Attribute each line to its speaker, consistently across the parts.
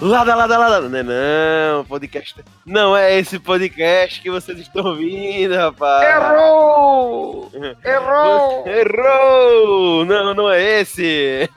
Speaker 1: Lada, lada, lada. Não, é não, podcast. Não é esse podcast que vocês estão ouvindo, rapaz.
Speaker 2: Errou! Errou!
Speaker 1: Errou! Não, não é esse.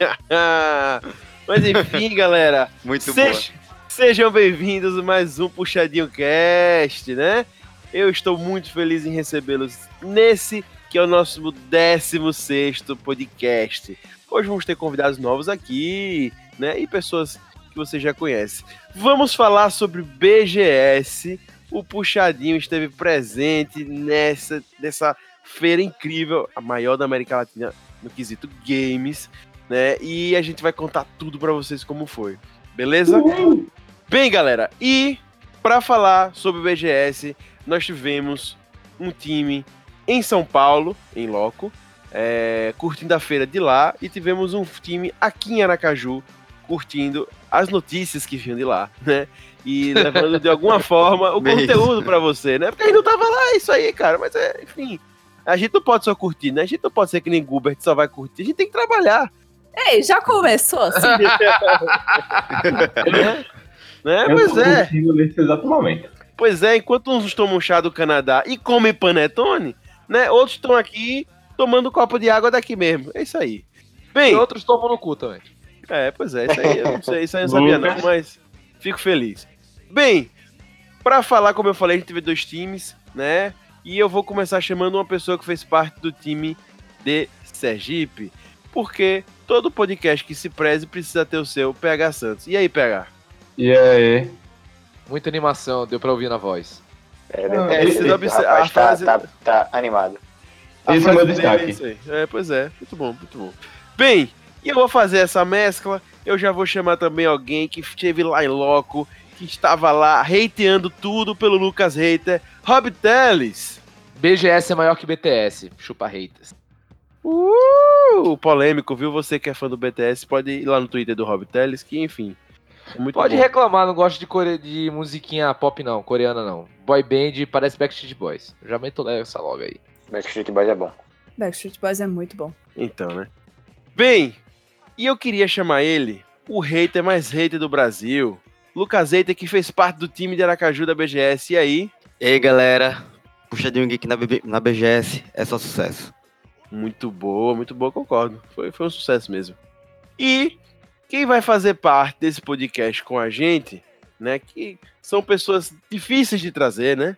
Speaker 1: Mas enfim, galera.
Speaker 3: Muito
Speaker 1: Sej- Sejam bem-vindos a mais um Puxadinho Cast, né? Eu estou muito feliz em recebê-los nesse que é o nosso 16 podcast. Hoje vamos ter convidados novos aqui, né? E pessoas que você já conhece. Vamos falar sobre BGS. O Puxadinho esteve presente nessa, nessa feira incrível, a maior da América Latina no quesito games, né? E a gente vai contar tudo pra vocês como foi. Beleza? Bem, galera, e para falar sobre o BGS, nós tivemos um time em São Paulo, em Loco, é, curtindo a feira de lá, e tivemos um time aqui em Aracaju, curtindo as notícias que vinham de lá, né? E levando de alguma forma o
Speaker 3: Mesmo.
Speaker 1: conteúdo para você, né? Porque a gente não tava lá, é isso aí, cara, mas é, enfim. A gente não pode só curtir, né? A gente não pode ser que nem Gubert só vai curtir, a gente tem que trabalhar,
Speaker 4: Ei, já começou assim?
Speaker 1: né? né?
Speaker 5: Eu
Speaker 1: Pois é.
Speaker 5: contigo nesse exato momento.
Speaker 1: Pois é, enquanto uns tomam chá do Canadá e comem panetone, né? Outros estão aqui tomando um copo de água daqui mesmo. É isso aí.
Speaker 2: E
Speaker 1: Bem,
Speaker 2: outros tomam no cu também.
Speaker 1: É, pois é, isso aí eu não sei, isso aí eu não sabia não, mas fico feliz. Bem, pra falar, como eu falei, a gente teve dois times, né? E eu vou começar chamando uma pessoa que fez parte do time de Sergipe, porque todo podcast que se preze precisa ter o seu PH Santos. E aí, PH?
Speaker 5: E aí?
Speaker 2: Muita animação, deu pra ouvir na voz.
Speaker 6: É,
Speaker 5: Não,
Speaker 6: é, esse rapaz
Speaker 1: a
Speaker 6: tá,
Speaker 1: frase-
Speaker 6: tá, tá animado.
Speaker 1: A
Speaker 5: Esse é o meu destaque.
Speaker 1: isso aí. É, pois é. Muito bom, muito bom. Bem, e eu vou fazer essa mescla. Eu já vou chamar também alguém que esteve lá em loco, que estava lá hateando tudo pelo Lucas Hater, Rob Teles.
Speaker 2: BGS é maior que BTS, chupa haters.
Speaker 1: Uh, polêmico, viu? Você que é fã do BTS, pode ir lá no Twitter do Rob Teles, que enfim. É muito
Speaker 2: Pode
Speaker 1: bom.
Speaker 2: reclamar, não gosto de, core... de musiquinha pop não, coreana não. Boy band parece Backstreet Boys. Já meto essa logo aí.
Speaker 6: Backstreet Boys é bom.
Speaker 4: Backstreet Boys é muito bom.
Speaker 1: Então, né? Bem, e eu queria chamar ele, o hater mais hater do Brasil. Lucas Hater, que fez parte do time de Aracaju da BGS. E aí?
Speaker 3: E aí, galera? Puxadinho Geek na, BB na BGS é só sucesso.
Speaker 1: Muito boa, muito boa, concordo. Foi, foi um sucesso mesmo. E quem vai fazer parte desse podcast com a gente, né? Que são pessoas difíceis de trazer, né?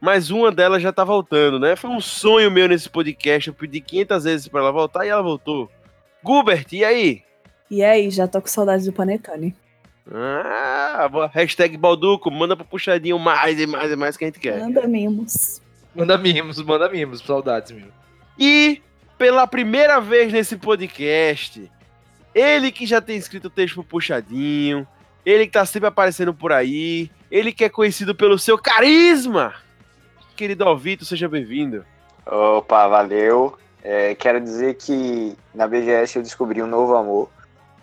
Speaker 1: Mas uma delas já tá voltando, né? Foi um sonho meu nesse podcast. Eu pedi 500 vezes pra ela voltar e ela voltou. Gubert, e aí?
Speaker 4: E aí, já tô com saudade do Panetone.
Speaker 1: Ah, boa. hashtag Balduco, manda pro puxadinho mais e mais e mais que a gente quer.
Speaker 4: Anda mimos.
Speaker 2: Manda mimos, manda mimos, saudades, meu.
Speaker 1: E pela primeira vez nesse podcast, ele que já tem escrito texto pro Puxadinho, ele que tá sempre aparecendo por aí, ele que é conhecido pelo seu carisma. Querido Alvito, seja bem-vindo.
Speaker 6: Opa, valeu. É, quero dizer que na BGS eu descobri um novo amor,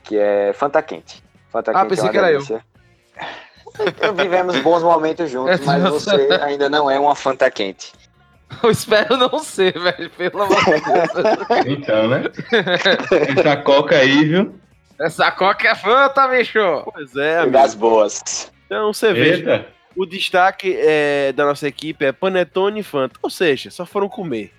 Speaker 6: que é Fanta Quente. Fanta
Speaker 2: Ah,
Speaker 6: Quente
Speaker 2: pensei
Speaker 6: é
Speaker 2: que era eu.
Speaker 6: delícia. eu. Vivemos bons momentos juntos, mas você ainda não é uma Fanta Quente.
Speaker 2: Eu espero não ser, velho, pelo amor de Deus.
Speaker 5: Então, né? Essa coca aí, viu?
Speaker 2: Essa coca é fanta, bicho.
Speaker 1: Pois é, amigo.
Speaker 6: das boas.
Speaker 1: Então você
Speaker 5: Eita.
Speaker 1: o destaque é, da nossa equipe é Panetone e Fanta. Ou seja, só foram comer.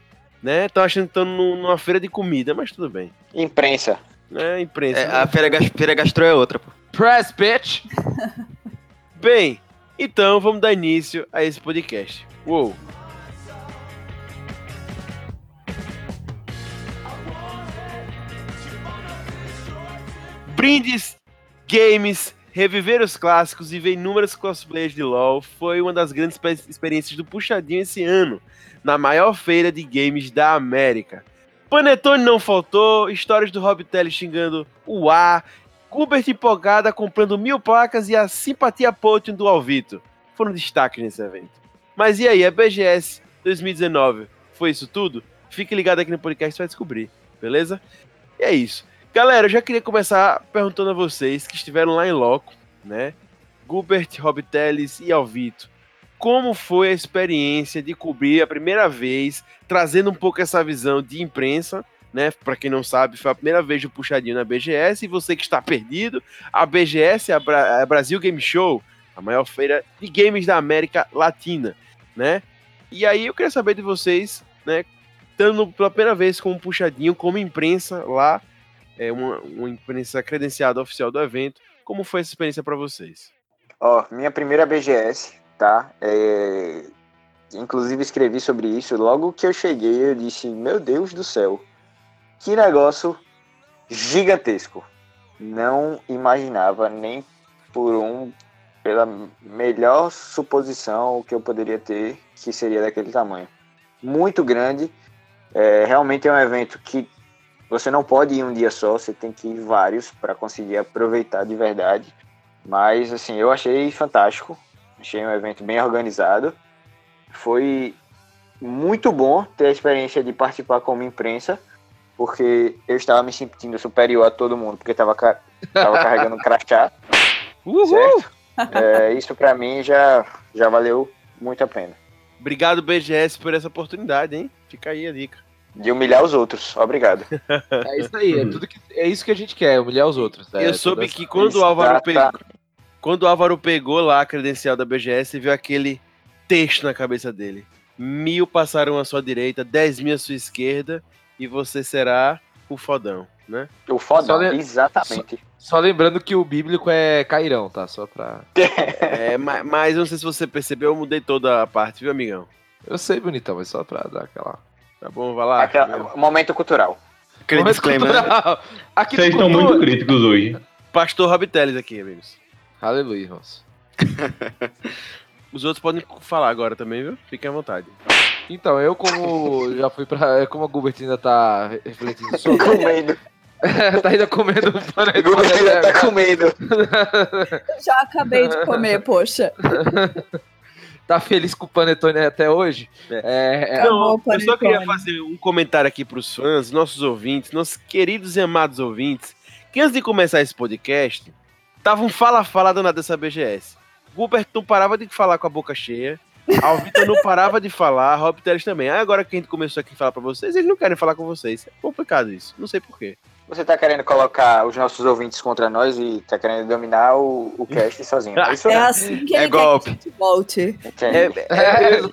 Speaker 1: Né? Estão achando que estão num- numa feira de comida, mas tudo bem.
Speaker 6: Imprensa.
Speaker 1: É, imprensa.
Speaker 3: É,
Speaker 1: né?
Speaker 3: a feira, feira gastro é outra, pô.
Speaker 2: Press, bitch.
Speaker 1: Bem, então vamos dar início a esse podcast. Uou! Brindes, games, reviver os clássicos e ver inúmeros cosplays de LoL foi uma das grandes pe- experiências do Puxadinho esse ano, na maior feira de games da América. Panetone não faltou, histórias do Rob Telly xingando o A, Gubert empolgada comprando mil placas e a simpatia Potion do Alvito. Foram destaques nesse evento. Mas e aí, a BGS 2019 foi isso tudo? Fique ligado aqui no podcast vai descobrir, beleza? E é isso. Galera, eu já queria começar perguntando a vocês que estiveram lá em loco, né? Gubert, Rob Teles e Alvito. Como foi a experiência de cobrir a primeira vez, trazendo um pouco essa visão de imprensa, né? Para quem não sabe, foi a primeira vez do Puxadinho na BGS. E você que está perdido, a BGS é a, Bra- a Brasil Game Show, a maior feira de games da América Latina, né? E aí eu queria saber de vocês, né? Estando pela primeira vez com um Puxadinho, como imprensa lá, é uma, uma imprensa credenciada oficial do evento, como foi essa experiência para vocês?
Speaker 6: Ó, minha primeira BGS, tá? É, Inclusive escrevi sobre isso. Logo que eu cheguei, eu disse: Meu Deus do céu, que negócio gigantesco. Não imaginava nem por um, pela melhor suposição que eu poderia ter, que seria daquele tamanho. Muito grande. É, realmente é um evento que você não pode ir um dia só, você tem que ir vários para conseguir aproveitar de verdade. Mas assim, eu achei fantástico. Achei um evento bem organizado. Foi muito bom ter a experiência de participar como imprensa, porque eu estava me sentindo superior a todo mundo, porque estava tava carregando um crachá, certo? É, isso para mim já, já valeu muito a pena.
Speaker 1: Obrigado, BGS, por essa oportunidade, hein? Fica aí a dica.
Speaker 6: De humilhar os outros. Obrigado.
Speaker 2: É isso aí, é, tudo que, é isso que a gente quer, humilhar os outros. né?
Speaker 1: eu soube que quando o Álvaro
Speaker 6: Tá,
Speaker 1: pegou.
Speaker 6: tá.
Speaker 1: Quando o Álvaro pegou lá a credencial da BGS, viu aquele texto na cabeça dele. Mil passaram à sua direita, dez mil à sua esquerda, e você será o fodão, né?
Speaker 6: O
Speaker 2: Só le-
Speaker 6: exatamente.
Speaker 2: Só lembrando que o bíblico é Cairão, tá? Só pra.
Speaker 1: É, ma- mas, não sei se você percebeu, eu mudei toda a parte, viu, amigão?
Speaker 2: Eu sei, bonitão, mas só pra dar aquela.
Speaker 1: Tá bom, vai lá.
Speaker 6: Aquela- momento cultural.
Speaker 3: Aquele
Speaker 2: Momento
Speaker 3: disclaimer, né?
Speaker 2: cultural. Aqui
Speaker 5: Vocês estão muito críticos hoje.
Speaker 1: Pastor Rob Teles aqui, amigos.
Speaker 2: Aleluia, irmãos.
Speaker 1: Os outros podem falar agora também, viu? Fiquem à vontade.
Speaker 2: Então, eu como já fui pra. Como a Gilbert ainda tá refletindo sobre.
Speaker 6: Com medo.
Speaker 2: tá ainda comendo
Speaker 6: O
Speaker 2: panetone.
Speaker 6: governo já tá com medo.
Speaker 4: Já acabei de comer, poxa.
Speaker 2: tá feliz com o panetone até hoje? É, é,
Speaker 4: Acabou o
Speaker 1: eu só queria fazer um comentário aqui pros fãs, nossos ouvintes, nossos queridos e amados ouvintes, que antes de começar esse podcast, tava um fala-fala danado dessa BGS. Gilbert não parava de falar com a boca cheia, Alvito não parava de falar, Rob Teles também. Aí agora que a gente começou aqui a falar pra vocês, eles não querem falar com vocês. É complicado isso, não sei porquê.
Speaker 6: Você tá querendo colocar os nossos ouvintes contra nós e tá querendo dominar o, o cast sozinho. É isso
Speaker 4: É
Speaker 6: né?
Speaker 4: assim que
Speaker 1: É
Speaker 4: ele quer
Speaker 1: golpe.
Speaker 4: que a gente volte.
Speaker 1: É, é, eu,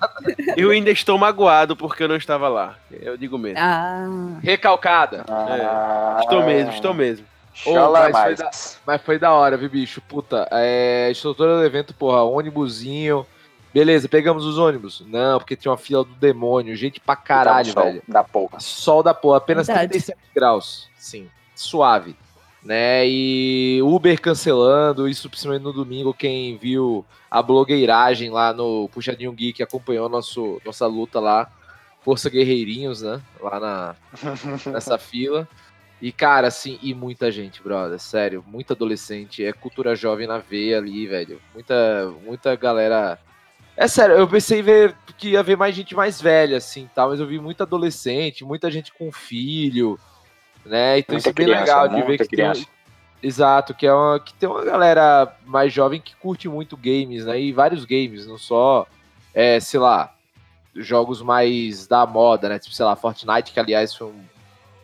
Speaker 1: eu ainda estou magoado porque eu não estava lá. Eu digo mesmo.
Speaker 4: Ah,
Speaker 2: recalcada.
Speaker 6: Ah,
Speaker 1: Estou mesmo, estou mesmo.
Speaker 2: Ô, mas foi
Speaker 6: mais.
Speaker 2: Mas foi da hora, viu, bicho? Puta, é. Estrutura do evento, porra, ônibusinho. Beleza, pegamos os ônibus? Não, porque tinha uma fila do demônio, gente pra caralho,
Speaker 6: Tá um sol
Speaker 2: velho.
Speaker 6: Da porra.
Speaker 2: Sol da porra, apenas
Speaker 4: Verdade.
Speaker 2: 37 graus. Sim, suave. Né? E Uber cancelando, isso principalmente no domingo, quem viu a blogueiragem lá no Puxadinho Geek acompanhou nosso, nossa luta lá. Força Guerreirinhos, né? Lá na, nessa fila. E, cara, assim, e muita gente, brother, sério, muita adolescente, é cultura jovem na veia ali, velho. Muita, muita galera. É sério, eu pensei em ver que ia ver mais gente mais velha, assim, tal, mas eu vi muita adolescente, muita gente com filho, né? Então
Speaker 6: Muita
Speaker 2: isso é bem
Speaker 6: criança,
Speaker 2: legal de ver que tem,
Speaker 6: criança.
Speaker 2: Exato, que é uma, que tem uma galera mais jovem que curte muito games, né? E vários games, não só, é, sei lá, jogos mais da moda, né? Tipo, sei lá, Fortnite, que aliás foi um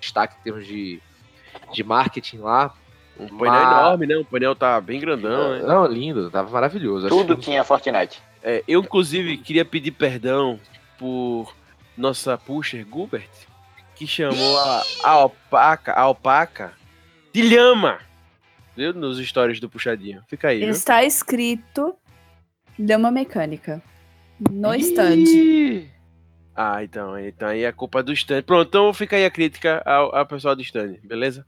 Speaker 2: destaque em termos de, de marketing lá.
Speaker 1: Um painel
Speaker 2: Mas-
Speaker 1: enorme, né? O painel tá bem grandão, né?
Speaker 2: Não, lindo, tava maravilhoso. Acho
Speaker 6: Tudo
Speaker 2: que-
Speaker 6: tinha Fortnite.
Speaker 1: É, eu, inclusive, queria pedir perdão por nossa pusher Gilbert, que chamou a, a alpaca, a alpaca de lhama. Viu? Nos stories do puxadinho. Fica aí, viu?
Speaker 4: está escrito Dama Mecânica. No stand.
Speaker 1: Ah, então, então aí é culpa do stand. Pronto, então fica aí a crítica ao, ao pessoal do stand, beleza?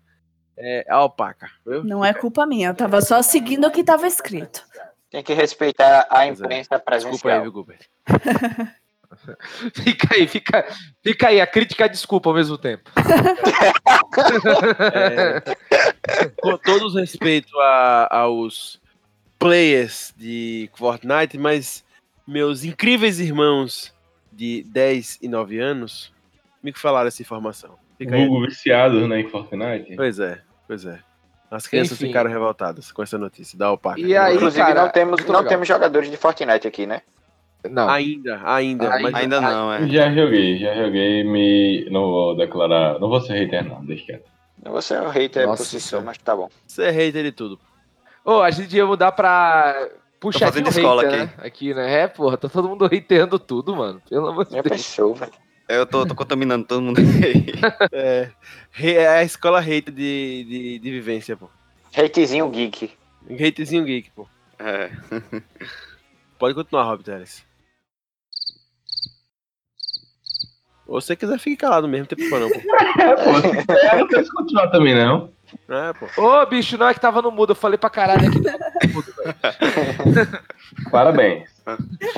Speaker 1: É a alpaca, viu?
Speaker 4: Não é culpa minha, eu tava só seguindo o que tava escrito.
Speaker 6: Tem que respeitar a
Speaker 1: é.
Speaker 6: imprensa
Speaker 1: Desculpa aí,
Speaker 6: presencial.
Speaker 1: viu?
Speaker 2: Fica aí, fica, fica aí, a crítica e a desculpa ao mesmo tempo.
Speaker 1: É, com todo o respeito a- aos players de Fortnite, mas meus incríveis irmãos de 10 e 9 anos me falaram essa informação. Fica aí.
Speaker 5: Google viciado né, em Fortnite.
Speaker 1: Pois é, pois é. As crianças
Speaker 2: Enfim.
Speaker 1: ficaram revoltadas com essa notícia da alpaca.
Speaker 2: E aí,
Speaker 6: Inclusive,
Speaker 2: cara,
Speaker 6: não, temos, não
Speaker 2: legal.
Speaker 6: temos jogadores de Fortnite aqui, né?
Speaker 2: Não.
Speaker 1: Ainda, ainda.
Speaker 2: Ainda-
Speaker 1: mas
Speaker 3: Ainda não, é.
Speaker 5: Já joguei, já joguei, me. Não vou declarar. Não vou ser hater, não, deixa quieto.
Speaker 6: Você é um hater
Speaker 2: Nossa
Speaker 6: por si só, mas tá bom.
Speaker 1: Você é hater de tudo.
Speaker 2: Ô, a gente ia mudar pra. Puxar
Speaker 3: fazendo escola
Speaker 2: hater, né? Aqui, né? É, porra, tá todo mundo hateando tudo, mano. Pelo amor de
Speaker 6: Já
Speaker 2: Deus.
Speaker 6: pensou, velho.
Speaker 3: Eu tô, tô contaminando todo mundo aí.
Speaker 1: É, é a escola hater de, de, de vivência, pô.
Speaker 6: Hatezinho geek.
Speaker 1: Haterzinho geek, pô.
Speaker 3: É.
Speaker 1: Pode continuar, Rob Teres. Ou se você quiser, fique calado mesmo, não tem problema não, pô.
Speaker 5: É, pô. Eu não quero continuar também, não.
Speaker 1: É, pô.
Speaker 2: Ô, bicho, não é que tava no mudo. Eu falei pra caralho aqui. tava no mudo, velho.
Speaker 5: Parabéns.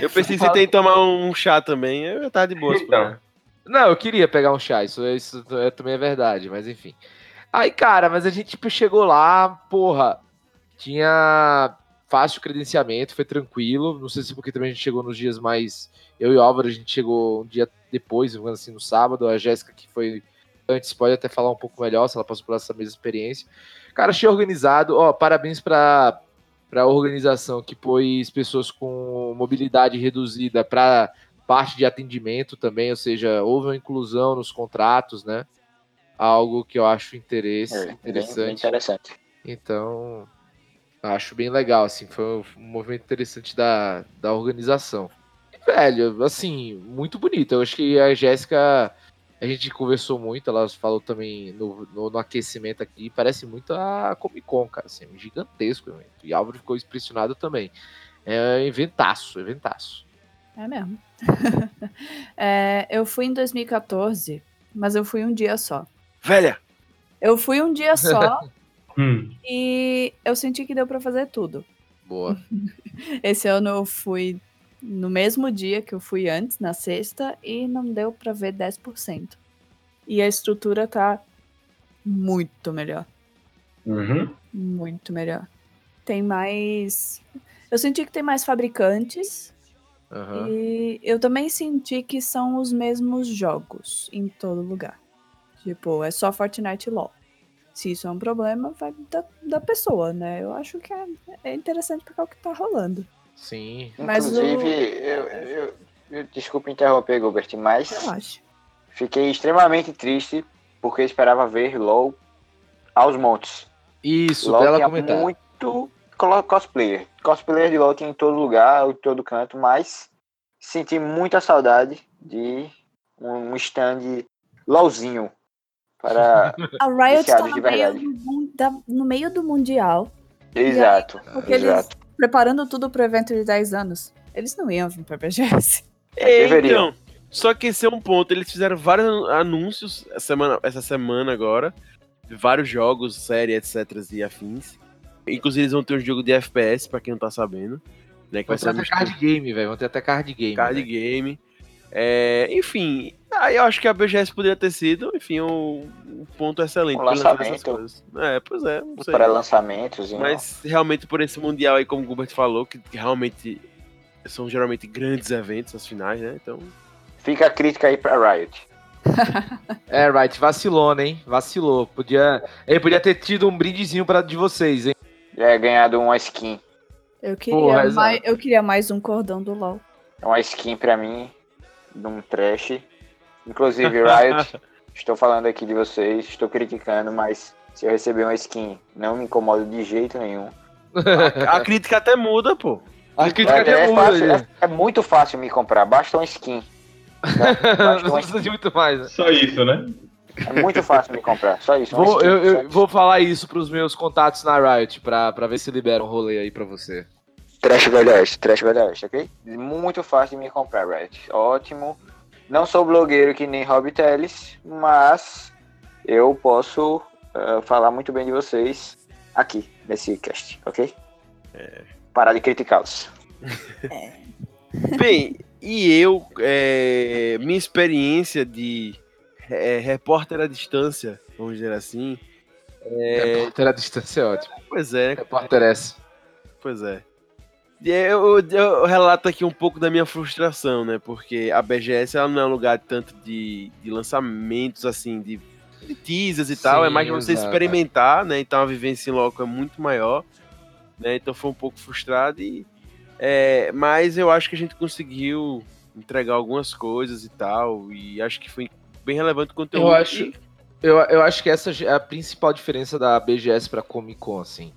Speaker 1: Eu pensei que você tem que tomar um chá também, eu tava de boa.
Speaker 5: Então.
Speaker 2: Não, eu queria pegar um chá, isso, isso é- também é verdade, mas enfim. Aí, cara, mas a gente tipo, chegou lá, porra, tinha fácil credenciamento, foi tranquilo. Não sei se porque também a gente chegou nos dias mais. Eu e o Álvaro, a gente chegou um dia depois, assim, no sábado. A Jéssica, que foi antes, pode até falar um pouco melhor, se ela passou por essa mesma experiência. Cara, achei organizado. Ó, parabéns pra, pra organização que pôs pessoas com mobilidade reduzida pra parte de atendimento também, ou seja, houve uma inclusão nos contratos, né? Algo que eu acho interesse,
Speaker 6: É, bem- bem
Speaker 2: interessante.
Speaker 6: interessante.
Speaker 2: Então, acho bem legal, assim, foi um movimento interessante da, da organização. E, velho, assim, muito bonito. Eu acho que a Jéssica, a gente conversou muito, ela falou também no, no, no aquecimento aqui, parece muito a Comic Con, cara, assim, um gigantesco evento. E Álvaro ficou impressionado também. É um eventaço, eventaço.
Speaker 4: É mesmo. É, eu fui em 2014, mas eu fui um dia só.
Speaker 1: Velha!
Speaker 4: Eu fui um dia só
Speaker 5: Hum.
Speaker 4: e eu senti que deu pra fazer tudo.
Speaker 2: Boa.
Speaker 4: Esse ano eu fui no mesmo dia que eu fui antes, na sexta, e não deu pra ver 10%. E a estrutura tá muito melhor.
Speaker 5: Uhum.
Speaker 4: Muito melhor. Tem mais. Eu senti que tem mais fabricantes.
Speaker 2: Aham.
Speaker 4: E eu também senti que são os mesmos jogos em todo lugar. Tipo, é só Fortnite e LoL. Se isso é um problema, vai da, da pessoa, né? Eu acho que é, é interessante porque é o que tá rolando.
Speaker 2: Sim.
Speaker 4: Mas
Speaker 6: Inclusive,
Speaker 4: o-
Speaker 6: eu, eu, eu- desculpa interromper, Gilbert, mas
Speaker 4: acho.
Speaker 6: fiquei extremamente triste porque esperava ver LOL aos montes.
Speaker 2: Isso,
Speaker 6: LOL
Speaker 2: bela
Speaker 6: tinha
Speaker 2: comentário.
Speaker 6: muito cosplayer. Cosplayer de LOL tinha em todo lugar, em todo canto, mas senti muita saudade de um stand LOLzinho para...
Speaker 4: A Riot tá
Speaker 6: de
Speaker 4: no meio, do, no meio do Mundial,
Speaker 6: Exato,
Speaker 4: porque eles
Speaker 6: exato.
Speaker 4: Preparando tudo pro evento de 10 anos. Eles não iam vir pra BGS.
Speaker 1: É,
Speaker 6: deveriam.
Speaker 1: então, só que esse é um ponto. Eles fizeram vários anúncios essa semana, essa semana agora. Vários jogos, série, etc. e afins. Inclusive, eles vão ter um jogo de FPS, pra quem não tá sabendo. Né, que vai
Speaker 2: Vão ter até
Speaker 1: mistura
Speaker 2: card game, velho. Vão ter até card game.
Speaker 1: card
Speaker 2: velho.
Speaker 1: game. É, enfim, aí eu acho que a BGS poderia ter sido, enfim, um, um ponto excelente.
Speaker 6: Um lançamento.
Speaker 1: É, pois é, não sei.
Speaker 6: Para lançamentos.
Speaker 1: Mas realmente por esse Mundial aí, como o Gilbert falou, que realmente são geralmente grandes eventos, as finais, né? Então,
Speaker 6: Fica a crítica aí pra Riot.
Speaker 2: É, right, vacilou, hein? Vacilou. Podia... Ele podia ter tido um brindezinho pra, de vocês, hein?
Speaker 6: Já é ganhado uma skin.
Speaker 4: Eu queria,
Speaker 2: Porra,
Speaker 4: mais, eu queria mais um cordão do LoL.
Speaker 6: É uma skin pra mim, de um trash. Inclusive, Riot, estou falando aqui de vocês, estou criticando, mas se eu receber uma skin, não me incomodo de jeito nenhum.
Speaker 1: a crítica até muda, pô.
Speaker 2: A crítica
Speaker 6: É,
Speaker 2: de
Speaker 6: é,
Speaker 2: muda,
Speaker 6: fácil, é, é muito fácil me comprar, basta uma skin. Basta
Speaker 2: Não
Speaker 6: uma
Speaker 2: precisa de
Speaker 6: skin.
Speaker 2: muito mais, né?
Speaker 5: Só isso, né?
Speaker 6: É muito fácil me comprar, só isso.
Speaker 2: Vou,
Speaker 6: skin,
Speaker 2: eu,
Speaker 6: só
Speaker 2: eu
Speaker 6: isso.
Speaker 2: vou falar isso pros meus contatos na Riot pra, pra ver se libera um rolê aí pra você.
Speaker 6: Trash Velho Oeste, Trash Velho Oeste, ok? Muito fácil de me comprar, Riot. Ótimo. Não sou blogueiro que nem Rob Teles, mas eu posso eh, falar muito bem de vocês aqui, nesse cast, ok? Parar de criticá-los.
Speaker 1: Bem, e eu, é, minha experiência de é, repórter à distância, vamos dizer assim,
Speaker 2: Repórter à distância é ótimo.
Speaker 1: pois é,
Speaker 2: Repórter S.
Speaker 1: Pois é. Eu, eu, relato aqui um pouco da minha frustração, né? Porque a BGS ela não é um lugar tanto de, de lançamentos, assim, de, de teasers e tal. É
Speaker 2: Sim,
Speaker 1: mais pra você
Speaker 2: exato.
Speaker 1: experimentar, né? Então a vivência em loco é muito maior. Né? Então foi um pouco frustrado e. É, mas eu acho que a gente conseguiu entregar algumas coisas e tal, e acho que foi bem relevante o conteúdo.
Speaker 2: Eu acho, eu, eu acho que essa é a principal diferença da BGS pra Comic Con, assim.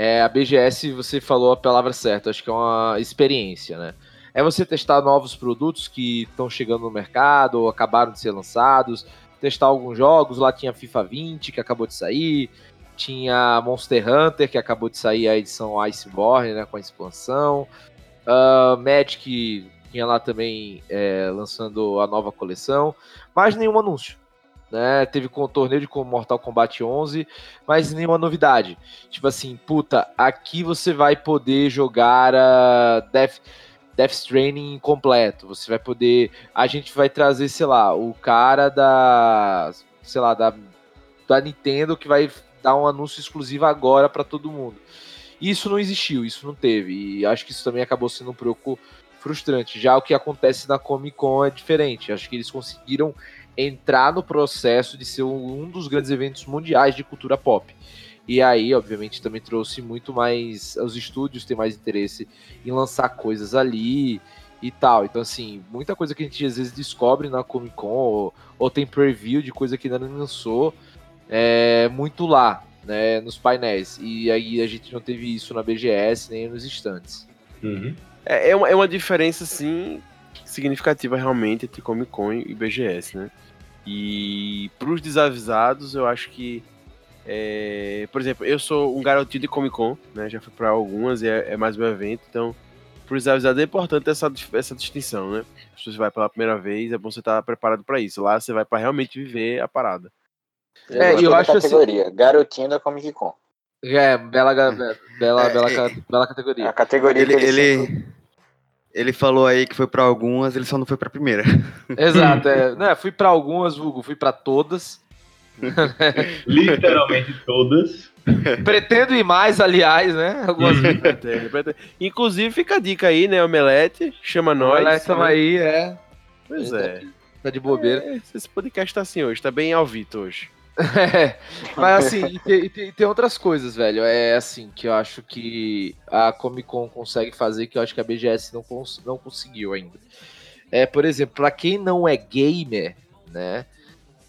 Speaker 2: É, a BGS, você falou a palavra certa, acho que é uma experiência, né? É você testar novos produtos que estão chegando no mercado ou acabaram de ser lançados, testar alguns jogos, lá tinha FIFA 20 que acabou de sair, tinha Monster Hunter que acabou de sair a edição Iceborne, né, com a expansão, Ah, Magic tinha lá também é, lançando a nova coleção, mas nenhum anúncio né? Teve com o torneio de Mortal Kombat 11, mas nenhuma novidade. Tipo assim, puta, aqui você vai poder jogar a Death, Death Stranding completo. Você vai poder. A gente vai trazer, sei lá, o cara da. Sei lá, da, da Nintendo que vai dar um anúncio exclusivo agora para todo mundo. Isso não existiu, isso não teve. E acho que isso também acabou sendo um pouco frustrante. Já o que acontece na Comic Con é diferente. Acho que eles conseguiram entrar no processo de ser um dos grandes eventos mundiais de cultura pop. E aí, obviamente, também trouxe muito mais. Os estúdios têm mais interesse em lançar coisas ali e tal. Então, assim, muita coisa que a gente às vezes descobre na Comic Con ou, ou tem preview de coisa que ainda não lançou é muito lá, né, nos painéis. E aí a gente não teve isso na BGS nem nos estantes.
Speaker 5: Uhum.
Speaker 1: É, é uma, é uma diferença, assim, significativa realmente entre Comic Con e BGS, né? E pros desavisados, eu acho que. é, por exemplo, eu sou um garotinho de Comic Con, né? Já fui pra algumas e é, é mais meu evento, então. Pros desavisados é importante essa, essa distinção, né? Se você vai pela primeira vez, é bom você estar preparado pra isso. Lá você vai pra realmente viver a parada.
Speaker 2: É, eu
Speaker 6: da
Speaker 2: acho assim-
Speaker 6: categoria, garotinho da Comic Con.
Speaker 2: É, bela, bela,
Speaker 3: É,
Speaker 2: bela,
Speaker 3: é-
Speaker 2: bela
Speaker 6: A
Speaker 2: categoria.
Speaker 6: categoria
Speaker 3: Ele,
Speaker 6: que ele,
Speaker 3: ele, ele falou aí que foi pra algumas, ele só não foi pra primeira.
Speaker 2: Exato, é, né, fui pra algumas, Hugo, fui pra todas.
Speaker 5: Literalmente todas.
Speaker 2: Pretendo ir mais, aliás, né? Algumas
Speaker 1: Pretende, pretende. Inclusive, fica a dica aí, né? Omelete, chama nós.
Speaker 2: Estamos
Speaker 1: né?
Speaker 2: aí, é.
Speaker 1: Pois é.
Speaker 2: Tá de bobeira.
Speaker 1: É, Esse podcast tá assim hoje, tá bem ao Vitor hoje.
Speaker 2: É, mas assim, e tem, e tem- outras coisas, velho. É assim, que eu acho que a Comic Con consegue fazer que eu acho que a BGS não, cons- não conseguiu ainda. É, por exemplo, pra quem não é gamer, né?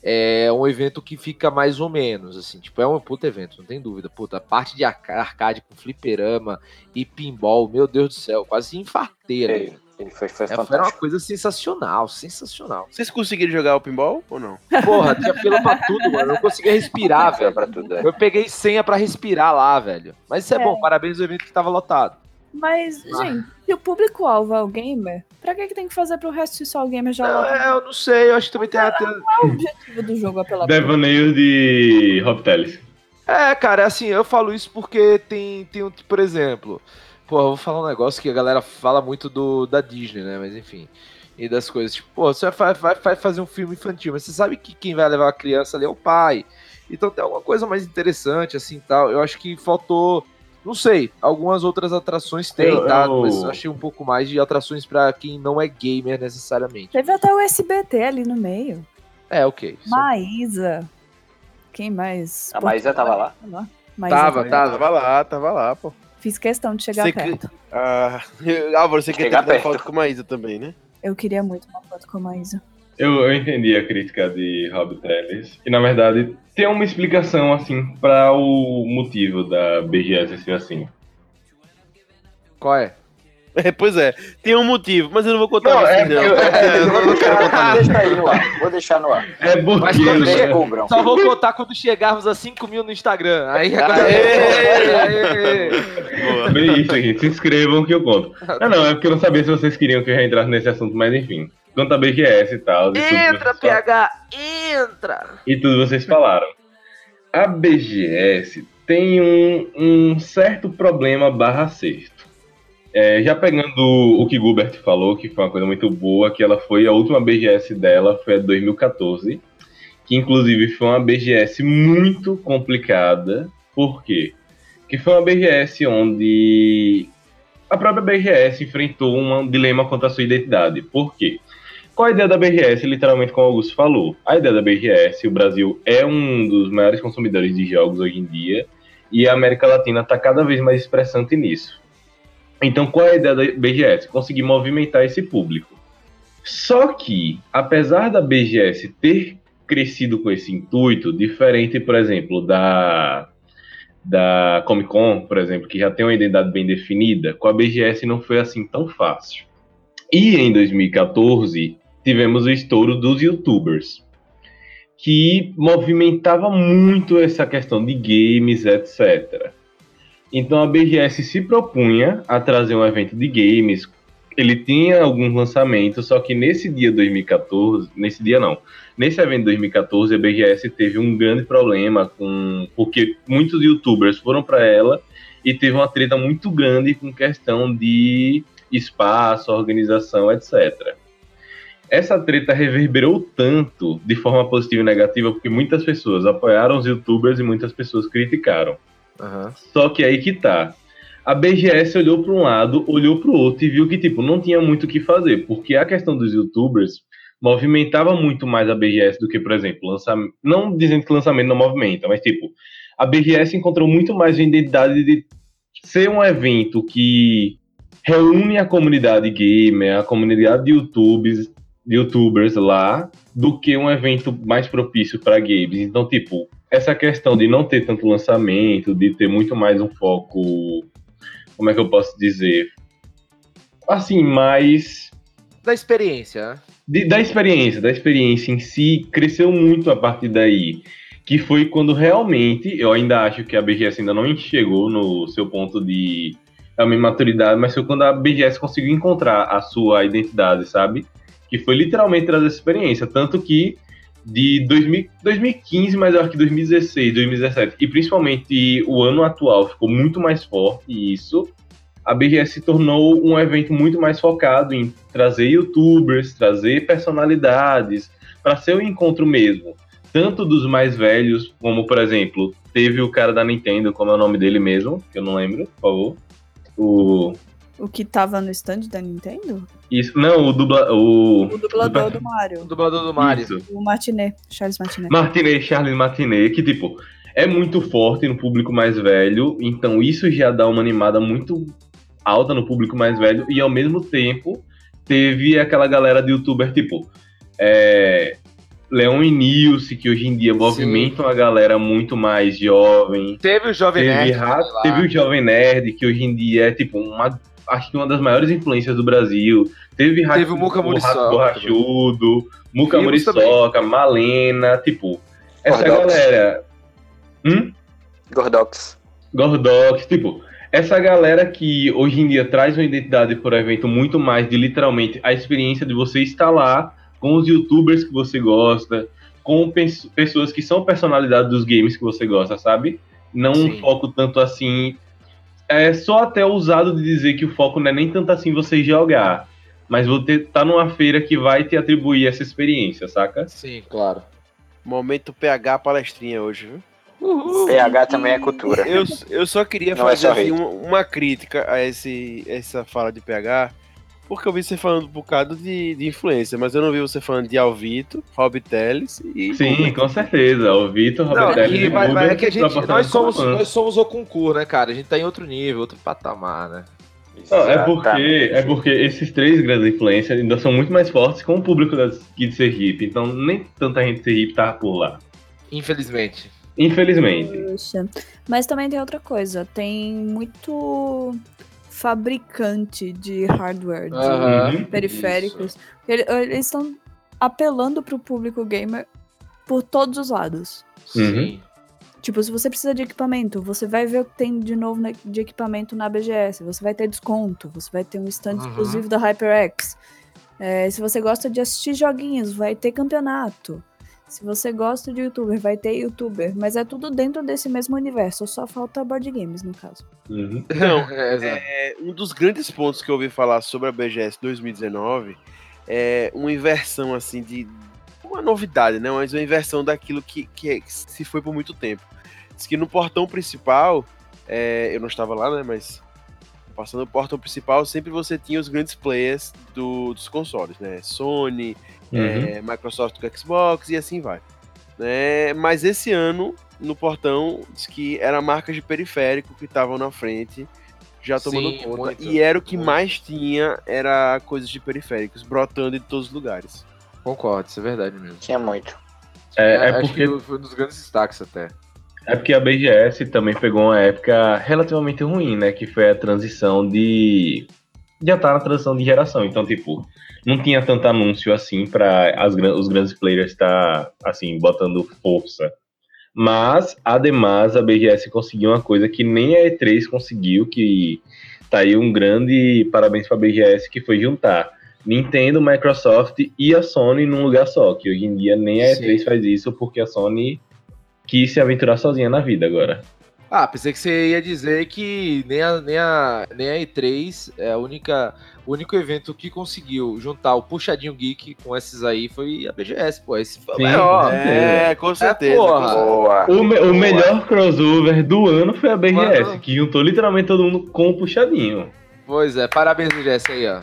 Speaker 2: É um evento que fica mais ou menos, assim, tipo, é um puta evento, não tem dúvida. Puta, a parte de arca- arcade com fliperama e pinball, meu Deus do céu, quase infartei ali.
Speaker 6: Ele, ele foi, foi
Speaker 2: É, foi uma
Speaker 6: fantástico.
Speaker 2: coisa sensacional, sensacional.
Speaker 1: Vocês conseguiram jogar o pinball ou não?
Speaker 2: Porra, tinha fila pra tudo, mano. Eu não conseguia respirar, velho.
Speaker 6: pra tudo, é.
Speaker 2: Eu peguei senha pra respirar lá, velho. Mas isso é,
Speaker 4: É.
Speaker 2: bom, parabéns ao evento que tava lotado.
Speaker 4: Mas,
Speaker 2: Ah.
Speaker 4: gente, se o público-alvo é o gamer, pra que, que tem que fazer pro resto se só o gamer já
Speaker 2: Não, é, eu não sei, eu acho que também tem até.
Speaker 4: Qual é o objetivo do jogo apelar pro
Speaker 5: Devaneios de Rob Teles.
Speaker 2: É, cara, assim, eu falo isso porque tem, tem um, por exemplo, pô, eu vou falar um negócio que a galera fala muito do, da Disney, né? Mas enfim. E das coisas, tipo, pô, você vai, vai, vai fazer um filme infantil, mas você sabe que quem vai levar a criança ali é o pai. Então tem alguma coisa mais interessante, assim tal. Eu acho que faltou. Não sei, algumas outras atrações tem,
Speaker 5: Eu-
Speaker 2: tá?
Speaker 5: eu-
Speaker 2: Mas eu achei um pouco mais de atrações pra quem não é gamer necessariamente.
Speaker 4: Teve até o SBT ali no meio.
Speaker 2: É, ok.
Speaker 4: Maísa. Quem mais?
Speaker 6: A Maísa tava lá?
Speaker 4: Maísa
Speaker 2: Tava, tava.
Speaker 1: Tava lá, tava lá, pô.
Speaker 4: Fiz questão de chegar
Speaker 1: Você que-
Speaker 4: perto.
Speaker 1: Ah, Álvaro, você quer
Speaker 6: Chegar
Speaker 1: ter foto com a Maísa também, né?
Speaker 4: Eu queria muito uma foto com a Maísa.
Speaker 5: Eu, eu entendi a crítica de Rob Teles. E na verdade tem uma explicação assim para o motivo da BGS ser assim.
Speaker 2: Qual é?
Speaker 1: É, pois é, tem um motivo, mas eu não vou contar
Speaker 5: Não, é
Speaker 1: não.
Speaker 5: eu-
Speaker 6: É,
Speaker 5: eu
Speaker 6: vou,
Speaker 5: não quero
Speaker 6: deixar, vou deixar aí no ar. Vou deixar no ar.
Speaker 5: É
Speaker 2: Mas quando chega-
Speaker 6: descubram.
Speaker 2: Só vou contar quando chegarmos a 5 mil no Instagram. Aí agora.
Speaker 1: Aê!
Speaker 2: Aê!
Speaker 1: Boa.
Speaker 5: Bem isso, gente. Se inscrevam que eu conto. Ah, não, é porque eu não sabia se vocês queriam que eu já entrasse nesse assunto, mas enfim. Quanto a BGS e tal.
Speaker 2: Entra, PH! Entra!
Speaker 5: E tudo vocês falaram. A BGS tem um, um certo problema barra acerto. É, já pegando o que Gilbert falou, que foi uma coisa muito boa, que ela foi a última BGS dela, foi a 2014, que inclusive foi uma BGS muito complicada. Por quê? Que foi uma BGS onde a própria BGS enfrentou um dilema quanto à sua identidade. Por quê? Qual a ideia da BGS? Literalmente, como o Augusto falou. A ideia da BGS, o Brasil é um dos maiores consumidores de jogos hoje em dia, e a América Latina está cada vez mais expressante nisso. Então, qual é a ideia da BGS? Conseguir movimentar esse público. Só que, apesar da BGS ter crescido com esse intuito, diferente, por exemplo, da, da Comic Con, por exemplo, que já tem uma identidade bem definida, com a BGS não foi assim tão fácil. E em 2014, tivemos o estouro dos youtubers, que movimentava muito essa questão de games, etc. Então a BGS se propunha a trazer um evento de games. Ele tinha alguns lançamentos, só que nesse dia 2014, nesse dia não, nesse evento de 2014 a BGS teve um grande problema com porque muitos youtubers foram para ela e teve uma treta muito grande com questão de espaço, organização, etc. Essa treta reverberou tanto de forma positiva e negativa porque muitas pessoas apoiaram os youtubers e muitas pessoas criticaram.
Speaker 2: Aham.
Speaker 5: Só que aí que tá. A BGS olhou para um lado, olhou para o outro e viu que tipo não tinha muito o que fazer, porque a questão dos youtubers movimentava muito mais a BGS do que, por exemplo, lançamento. Não dizendo que lançamento não movimenta, mas tipo, a BGS encontrou muito mais a identidade de ser um evento que reúne a comunidade gamer, a comunidade de YouTubers, YouTubers lá, do que um evento mais propício para games. Então, tipo, essa questão de não ter tanto lançamento, de ter muito mais um foco, como é que eu posso dizer? Assim, mais
Speaker 2: Da experiência, né?
Speaker 5: de- da experiência, da experiência em si, cresceu muito a partir daí. Que foi quando realmente, eu ainda acho que a BGS ainda não chegou no seu ponto de realmente maturidade, mas foi quando a BGS conseguiu encontrar a sua identidade, sabe? Que foi literalmente trazer essa experiência. Tanto que de 2000 2015, mas eu acho que 2016, 2017, e principalmente o ano atual ficou muito mais forte isso. A BGS se tornou um evento muito mais focado em trazer youtubers, trazer personalidades, para ser o encontro mesmo. Tanto dos mais velhos, como por exemplo, teve o cara da Nintendo, como é o nome dele mesmo, que eu não lembro, por favor. O.
Speaker 4: O que tava no stand da Nintendo?
Speaker 5: Isso, não, o dubla. O,
Speaker 4: O dublador do
Speaker 2: O
Speaker 4: Mario.
Speaker 2: dublador do Mario.
Speaker 5: Isso.
Speaker 4: O Martinet. Charles Martinet.
Speaker 5: Martinet, Charles Martinet, que tipo, é muito forte no público mais velho, então isso já dá uma animada muito alta no público mais velho, e ao mesmo tempo teve aquela galera de youtuber tipo é, Leon e Nilce, que hoje em dia movimentam a galera muito mais jovem.
Speaker 2: Teve o Jovem
Speaker 5: Teve,
Speaker 2: Nerd.
Speaker 5: Teve o Jovem Nerd, que hoje em dia é tipo uma. Acho que uma das maiores influências do Brasil. Teve,
Speaker 2: Teve o Muca Muriçoca
Speaker 5: Borrachudo, Muca Muriçoca, Malena, tipo. Essa
Speaker 6: Gordox.
Speaker 5: galera. Hum?
Speaker 6: Gordox.
Speaker 5: Gordox, tipo. Essa galera que hoje em dia traz uma identidade para o evento muito mais de literalmente a experiência de você estar lá com os youtubers que você gosta, com pes- pessoas que são personalidades dos games que você gosta, sabe? Não um
Speaker 2: Sim.
Speaker 5: foco tanto assim. É só até ousado de dizer que o foco não é nem tanto assim você jogar, mas você tá numa feira que vai te atribuir essa experiência, saca?
Speaker 2: Sim, claro.
Speaker 1: Momento PH palestrinha hoje, viu?
Speaker 6: PH também é cultura.
Speaker 1: Eu, eu só queria
Speaker 6: Não é
Speaker 1: fazer
Speaker 6: só
Speaker 1: assim, uma, uma crítica a esse, essa fala de PH, porque eu vi você falando um bocado de, de influência, mas eu não vi você falando de Alvito, Rob Teles e.
Speaker 5: Sim, com certeza. O Vitor,
Speaker 2: Não,
Speaker 5: Teles
Speaker 2: e vai- vai- é que a gente, nós somos, nós somos o concurso, né, cara? A gente tá em outro nível, outro patamar, né?
Speaker 5: Não, é porque, é porque esses três grandes influências ainda são muito mais fortes com o público da- aqui de Sergipe. Então nem tanta gente de Sergipe tá por lá.
Speaker 2: Infelizmente.
Speaker 5: Infelizmente.
Speaker 4: Poxa. Mas também tem outra coisa. Tem muito fabricante de hardware, de.
Speaker 5: Uhum.
Speaker 4: periféricos. Ele- Eles estão apelando pro público gamer por todos os lados.
Speaker 2: Sim.
Speaker 4: Tipo, se você precisa de equipamento, você vai ver o que tem de novo na- de equipamento na BGS. Você vai ter desconto, você vai ter um stand
Speaker 2: Uhum.
Speaker 4: exclusivo da HyperX. É, se você gosta de assistir joguinhos, vai ter campeonato. Se você gosta de youtuber, vai ter youtuber. Mas é tudo dentro desse mesmo universo. Só falta board games, no caso.
Speaker 5: Uhum.
Speaker 1: Não,
Speaker 2: É, exato.
Speaker 1: é, um dos grandes pontos que eu ouvi falar sobre a BGS 2019 é uma inversão assim de uma novidade, né? Mas uma inversão daquilo que, que, é- que se foi por muito tempo. Diz que no portão principal, é, eu não estava lá, né? Mas passando no portão principal, sempre você tinha os grandes players do- dos consoles, né? Sony,
Speaker 5: Uhum.
Speaker 1: é, Microsoft com Xbox e assim vai. Né? Mas esse ano, no portão, diz que era marcas de periférico que estavam na frente já tomando
Speaker 2: Sim,
Speaker 1: conta.
Speaker 2: muito,
Speaker 1: e era o que
Speaker 2: muito.
Speaker 1: mais tinha, era coisas de periféricos, brotando em todos os lugares.
Speaker 2: Concordo, isso é verdade mesmo.
Speaker 6: Tinha muito.
Speaker 5: É, é
Speaker 2: Acho
Speaker 5: porque,
Speaker 2: que foi um dos grandes destaques até.
Speaker 5: É porque a BGS também pegou uma época relativamente ruim, né? Que foi a transição de. Já tá na transição de geração. Então, tipo, não tinha tanto anúncio assim para os grandes players estar, assim, botando força. Mas, ademais, a BGS conseguiu uma coisa que nem a E3 conseguiu, que tá aí um grande parabéns pra BGS, que foi juntar Nintendo, Microsoft e a Sony num lugar só, que hoje em dia nem a E3
Speaker 2: Sim.
Speaker 5: faz isso, porque a Sony quis se aventurar sozinha na vida agora.
Speaker 2: Ah, pensei que você ia dizer que nem a, nem a, nem a E3 é a única, o único evento que conseguiu juntar o Puxadinho Geek com esses aí foi a BGS, pô. Esse foi
Speaker 5: Sim,
Speaker 2: melhor.
Speaker 1: É, com certeza.
Speaker 2: porra.
Speaker 6: Boa.
Speaker 5: O, me- o melhor crossover do ano foi a BGS,
Speaker 2: Mano.
Speaker 5: que juntou literalmente todo mundo com o puxadinho.
Speaker 2: Pois é, parabéns, BGS aí, ó.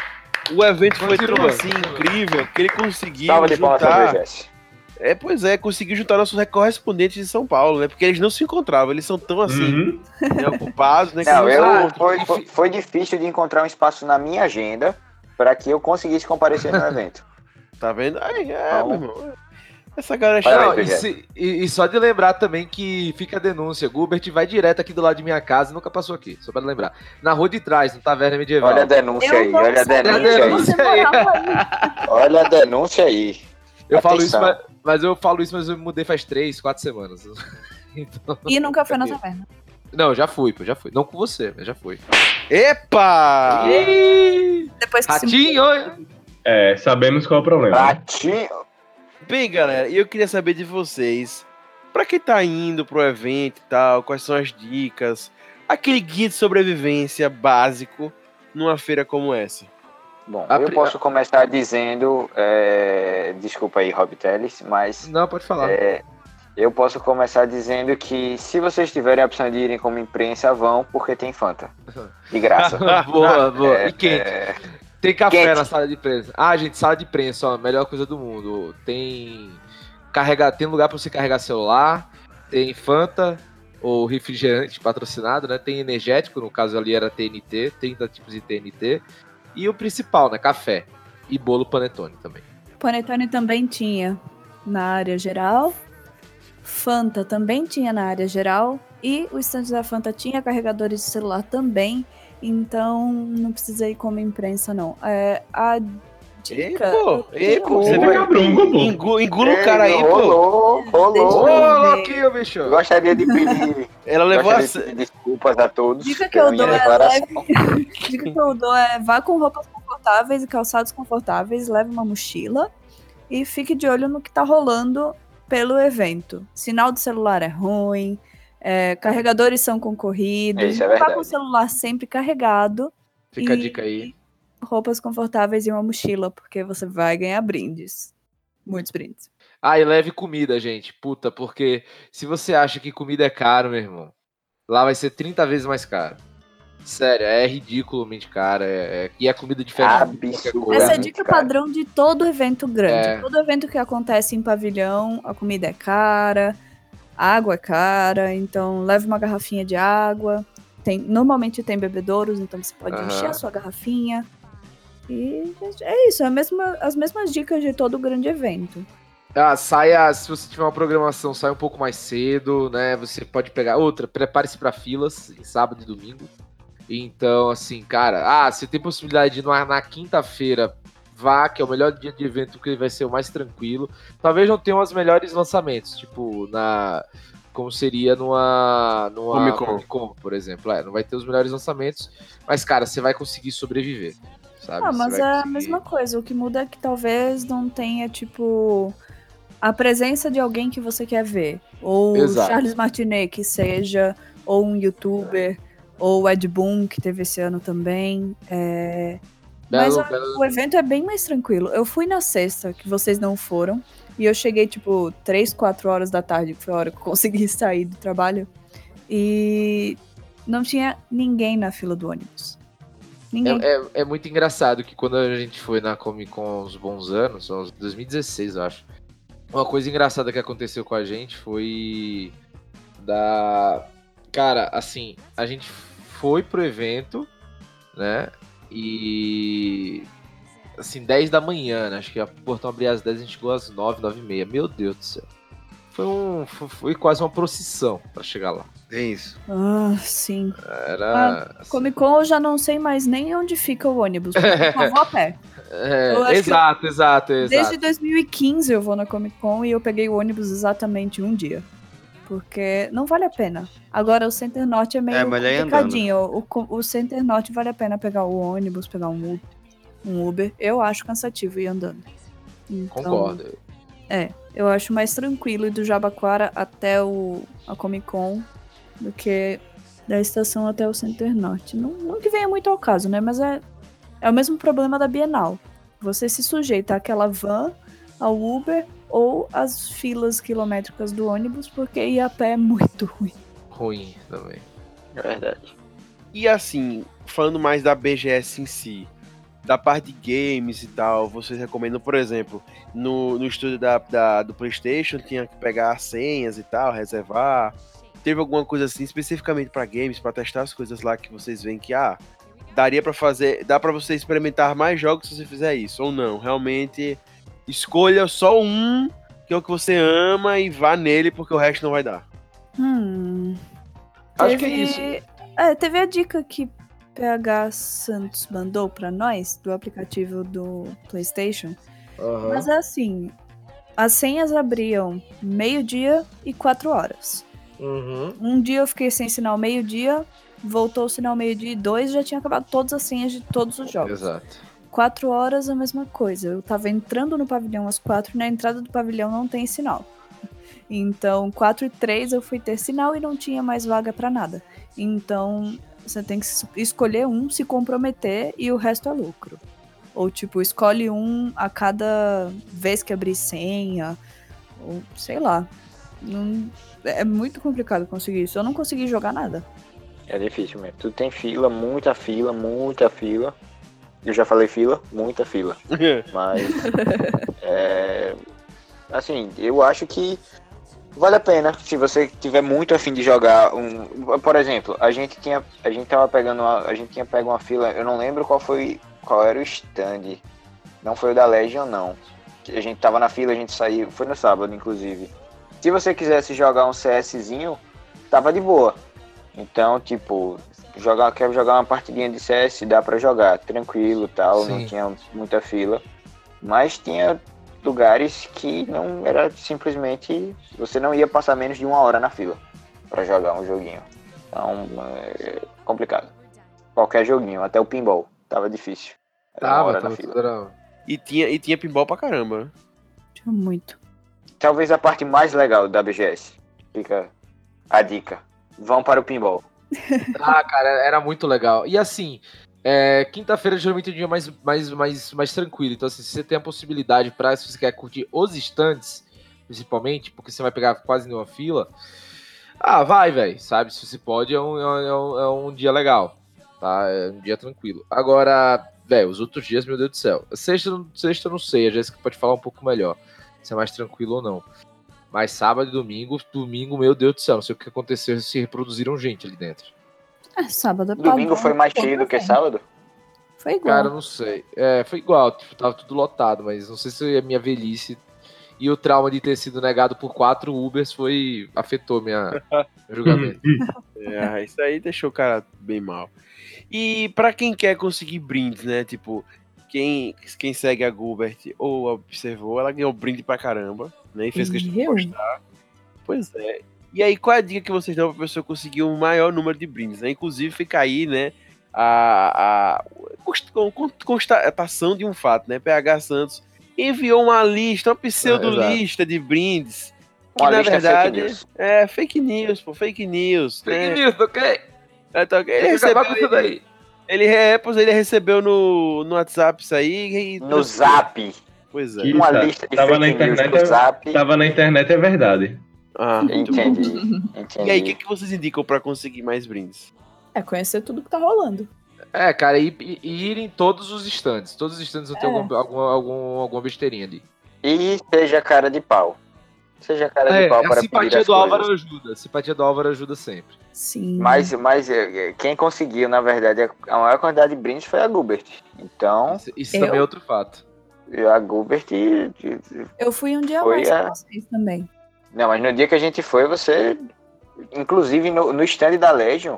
Speaker 1: O evento foi tão
Speaker 2: Continua.
Speaker 1: assim incrível que ele conseguiu
Speaker 6: Salva de palmas pra
Speaker 1: juntar. É, pois é, conseguiu juntar nossos correspondentes de São Paulo, né? Porque eles não se encontravam, eles são tão assim,
Speaker 5: Uhum.
Speaker 1: né, ocupados, né? que
Speaker 6: Não, eu, foi, foi, foi difícil de encontrar um espaço na minha agenda para que eu conseguisse comparecer no evento.
Speaker 1: Tá vendo? Aí, é,
Speaker 6: Não.
Speaker 1: meu irmão. Essa galera é
Speaker 2: e, e- e só de lembrar também que fica a denúncia. Gubert vai direto aqui do lado de minha casa e nunca passou aqui. Só pra lembrar. Na rua de trás, no Taverna Medieval.
Speaker 6: Olha a denúncia
Speaker 4: Eu
Speaker 6: aí, olha a denúncia aí.
Speaker 2: denúncia.
Speaker 4: morava aí.
Speaker 6: Olha a denúncia aí.
Speaker 2: eu falo isso,
Speaker 6: atenção.
Speaker 2: mas, mas eu falo isso, mas eu me mudei faz três, quatro semanas. Então,
Speaker 4: E nunca foi na taverna.
Speaker 2: não, já fui, pô, já fui. Não com você, mas já fui.
Speaker 1: Epa!
Speaker 2: Ih,
Speaker 4: Depois que se
Speaker 2: Ratinho!
Speaker 5: É, sabemos qual é o problema.
Speaker 6: Ratinho.
Speaker 1: Bem, galera, e eu queria saber de vocês, pra quem tá indo pro evento e tal, quais são as dicas, aquele guia de sobrevivência básico numa feira como essa.
Speaker 6: Bom,
Speaker 2: A
Speaker 6: eu
Speaker 2: pri-
Speaker 6: posso começar dizendo. é, Desculpa aí, Rob Teles, mas
Speaker 2: Não, pode falar.
Speaker 6: é, eu posso começar dizendo que se vocês tiverem a opção de irem como imprensa, vão, porque tem Fanta. De graça.
Speaker 2: boa, boa.
Speaker 6: É,
Speaker 2: e quente.
Speaker 6: é,
Speaker 2: Tem café
Speaker 6: Quente.
Speaker 2: na sala de imprensa. Ah, gente, sala de imprensa, ó, melhor coisa do mundo. Tem carregar, tem lugar para você carregar celular, tem Fanta ou refrigerante patrocinado, né? Tem energético, no caso ali era TNT, 30 tipos de TNT. E o principal, né, café e bolo panetone também.
Speaker 4: Panetone também tinha na área geral. Fanta também tinha na área geral. E o estande da Fanta tinha carregadores de celular também. Então não precisa ir como imprensa, não. É, a
Speaker 1: Ei,
Speaker 4: dica.
Speaker 1: pô, ei, pô,
Speaker 5: Você pega bronco, pô.
Speaker 1: Engu- Engula o cara aí, pô.
Speaker 6: rolou, rolou.
Speaker 2: Ô, louquinho, bicho!
Speaker 6: Gostaria de pedir,
Speaker 1: Ela levou a
Speaker 6: de desculpas a todos
Speaker 4: Dica que eu dou é. Dica que eu dou é vá com roupas confortáveis e calçados confortáveis, leve uma mochila e fique de olho no que tá rolando pelo evento. Sinal de celular é ruim, é, carregadores são concorridos,
Speaker 6: Isso é
Speaker 4: vá com o celular sempre carregado,
Speaker 2: Fica a
Speaker 4: E-
Speaker 2: dica aí.
Speaker 4: Roupas confortáveis e uma mochila, porque você vai ganhar brindes. Muitos brindes.
Speaker 2: Ah, e leve comida, gente. Puta, porque se você acha que comida é caro, meu irmão, lá vai ser 30 vezes mais caro. Sério, é ridiculamente caro. É, é- e é comida diferente. coisa.
Speaker 4: Essa é a dica
Speaker 6: caro.
Speaker 4: padrão de todo evento grande.
Speaker 2: É.
Speaker 4: Todo evento que acontece em pavilhão, a comida é cara, a água é cara, então leve uma garrafinha de água. Tem, normalmente tem bebedouros, então você pode
Speaker 2: Aham.
Speaker 4: encher a sua garrafinha. E é isso, é a mesma- as mesmas dicas de todo grande evento.
Speaker 2: Ah, saia, se você tiver uma programação, sai um pouco mais cedo, né? Você pode pegar outra, prepare-se para filas em sábado e domingo. Então, assim, cara, ah, você tem possibilidade de ir na, na quinta-feira, vá, que é o melhor dia de evento, que vai ser o mais tranquilo. Talvez não tenham os melhores lançamentos, tipo, na. Como seria numa, numa
Speaker 1: Comic Con.
Speaker 2: Comic Con, por exemplo. É, não vai ter os melhores lançamentos, mas, cara, você vai conseguir sobreviver. Sabe?
Speaker 4: Ah, mas é a mesma coisa. O que muda é que talvez não tenha, tipo, a presença de alguém que você quer ver. Ou
Speaker 2: Exato.
Speaker 4: Charles Martinet, que seja, ou um youtuber, ou o Ed Boon, que teve esse ano também. É... Mas
Speaker 2: Belo-
Speaker 4: a-
Speaker 2: belo-
Speaker 4: o evento é bem mais tranquilo. Eu fui na sexta, que vocês não foram, e eu cheguei, tipo, 3, 4 horas da tarde, que foi a hora que eu consegui sair do trabalho. E não tinha ninguém na fila do ônibus. Ninguém.
Speaker 2: É, é, é muito engraçado que quando a gente foi na Comic Con uns bons anos, uns 2016, eu acho. Uma coisa engraçada que aconteceu com a gente foi da. Cara, assim, a gente foi pro evento, né? E. Assim, 10 da manhã, né? Acho que o portão abria às 10 a gente chegou às 9, 9 e meia. Meu Deus do céu. Foi, um, foi, foi quase uma procissão pra chegar lá.
Speaker 3: É isso.
Speaker 4: Ah, sim.
Speaker 2: Era. assim,
Speaker 4: Comic Con eu já não sei mais nem onde fica o ônibus. Eu vou a pé.
Speaker 2: é,
Speaker 4: eu acho que
Speaker 2: exato, exato, exato.
Speaker 4: Desde 2015 eu vou na Comic Con e eu peguei o ônibus exatamente um dia. Porque não vale a pena. Agora o Center Norte é meio
Speaker 3: É,
Speaker 4: complicadinho. O, o Center Norte vale a pena pegar o ônibus, pegar um Uber. Um Uber. Eu acho cansativo ir andando. Então,
Speaker 2: Concordo.
Speaker 4: Eu acho mais tranquilo ir do Jabaquara até o, a Comic Con do que da estação até o Center Norte. Não, não que venha muito ao caso, né? Mas é, é o mesmo problema da Bienal. Você se sujeita àquela van, ao Uber ou às filas quilométricas do ônibus, porque ir a pé é muito ruim.
Speaker 2: Ruim também.
Speaker 6: É verdade.
Speaker 1: E assim, falando mais da BGS em si, da parte de games e tal, vocês recomendam, por exemplo, no, no estúdio da, da- do PlayStation tinha que pegar senhas e tal, reservar. Teve alguma coisa assim especificamente para games, para testar as coisas lá que vocês veem que ah, daria para fazer, dá para você experimentar mais jogos se você fizer isso ou não? Realmente escolha só um que é o que você ama e vá nele porque o resto não vai dar.
Speaker 4: Hum.
Speaker 2: Acho que é
Speaker 4: Teve-
Speaker 2: isso.
Speaker 4: É, teve a dica que PH Santos mandou pra nós do aplicativo do PlayStation.
Speaker 2: Aham.
Speaker 4: Mas é assim, as senhas abriam meio-dia e quatro horas.
Speaker 2: Uhum.
Speaker 4: Um dia eu fiquei sem sinal meio-dia, voltou o sinal meio-dia e dois, já tinha acabado todas as senhas de todos os jogos.
Speaker 2: Exato.
Speaker 4: Quatro horas, a mesma coisa. Eu tava entrando no pavilhão às quatro, e na entrada do pavilhão não tem sinal. Então, quatro e três eu fui ter sinal e não tinha mais vaga pra nada. Então, você tem que es- escolher um, se comprometer e o resto é lucro. Ou, tipo, escolhe um a cada vez que abrir senha. Ou, sei lá. Não- é muito complicado conseguir isso. Eu não consegui jogar nada.
Speaker 6: É difícil mesmo. Tu tem fila, muita fila, muita fila. Eu já falei fila, muita fila. Mas. é, assim, eu acho que vale a pena se você tiver muito afim de jogar um. Por exemplo, a gente tinha. A gente tava pegando uma, A gente tinha pego uma fila, eu não lembro qual foi. qual era o stand. Não foi o da Legion, não. A gente tava na fila, a gente saiu. Foi no sábado, inclusive. Se você quisesse jogar um CSzinho, tava de boa. Então, tipo, jogar, quer jogar uma partidinha de CS, dá pra jogar, tranquilo tal,
Speaker 2: Sim.
Speaker 6: não tinha muita fila. Mas tinha lugares que não era simplesmente. Você não ia passar menos de uma hora na fila pra jogar um joguinho. Então, é complicado. Qualquer joguinho, até o pinball, tava difícil. Era uma
Speaker 2: Tava,
Speaker 6: hora
Speaker 2: tava
Speaker 6: na fila.
Speaker 2: era-
Speaker 1: E tinha, e tinha pinball pra caramba.
Speaker 4: Tinha muito.
Speaker 6: Talvez a parte mais legal da BGS. Fica a dica. Vão para o pinball.
Speaker 2: Ah, cara, era muito legal. E assim, é, quinta-feira geralmente é um dia mais, mais, mais, mais tranquilo. Então, assim, se você tem a possibilidade para se você quer curtir os stands, principalmente, porque você vai pegar quase nenhuma fila. Ah, vai, velho. Sabe? Se você pode, é um, é um, é um dia legal. Tá? É um dia tranquilo. Agora, velho, os outros dias, meu Deus do céu. Sexta, sexta eu não sei, a Jéssica pode falar um pouco melhor. Se é mais tranquilo ou não. Mas sábado e domingo, domingo, meu Deus do céu, não sei o que aconteceu, se reproduziram gente ali dentro.
Speaker 4: É, sábado é
Speaker 6: Domingo foi mais cheio do que sábado?
Speaker 4: Foi igual.
Speaker 2: Cara, não sei. É, foi igual, tipo, tava tudo lotado, mas não sei se a minha velhice e o trauma de ter sido negado por quatro Ubers foi. afetou minha meu julgamento.
Speaker 1: É, isso aí deixou o cara bem mal. E pra quem quer conseguir brindes, né? Tipo, quem, quem segue a Gilbert ou observou, ela ganhou brinde pra caramba, né? E fez questão de postar. Pois é. E aí, qual é a dica que vocês dão pra pessoa conseguir o maior número de brindes? Né? Inclusive, fica aí, né? A, a const- con- con- constatação de um fato, né? PH Santos enviou uma lista, uma pseudo-lista de brindes. Que
Speaker 6: Uma
Speaker 1: na
Speaker 6: fake
Speaker 1: verdade
Speaker 6: news.
Speaker 1: é fake news, pô, fake news.
Speaker 2: Fake
Speaker 1: né?
Speaker 2: news, ok?
Speaker 1: É, tá ok. Ele recebeu,
Speaker 2: isso daí.
Speaker 1: Ele, é, pois ele recebeu no, no WhatsApp isso aí. E,
Speaker 6: No Zap.
Speaker 1: Pois é.
Speaker 5: Que-
Speaker 6: Uma
Speaker 5: tá-
Speaker 6: lista de
Speaker 5: tava
Speaker 6: fake
Speaker 5: na
Speaker 6: news
Speaker 5: internet,
Speaker 6: no
Speaker 5: eu-
Speaker 6: Zap.
Speaker 5: Tava na internet, é verdade.
Speaker 1: Ah, muito bom.
Speaker 6: Entendi.
Speaker 1: E aí, o
Speaker 6: Entendi.
Speaker 1: que, que vocês indicam pra conseguir mais brindes?
Speaker 4: É conhecer tudo que tá rolando.
Speaker 2: É, cara, e, e- e ir em todos os stands. Todos os stands vão ter
Speaker 4: É.
Speaker 2: algum, algum, algum, alguma besteirinha ali.
Speaker 6: E seja cara de pau. Seja cara de
Speaker 2: É,
Speaker 6: pau
Speaker 2: a
Speaker 6: para pedir
Speaker 2: simpatia do Álvaro
Speaker 6: coisas.
Speaker 2: ajuda. A simpatia do Álvaro ajuda sempre.
Speaker 4: Sim.
Speaker 6: Mas, mas é, é, quem conseguiu, na verdade, a maior quantidade de brindes foi a Gubert. Então,
Speaker 2: Isso, isso
Speaker 4: Eu?
Speaker 2: também é outro fato.
Speaker 6: a Gubert.
Speaker 4: Eu fui um dia
Speaker 6: Foi
Speaker 4: mais
Speaker 6: a-
Speaker 4: com vocês também.
Speaker 6: Não, mas no dia que a gente foi, você. Inclusive no, no stand da Legion,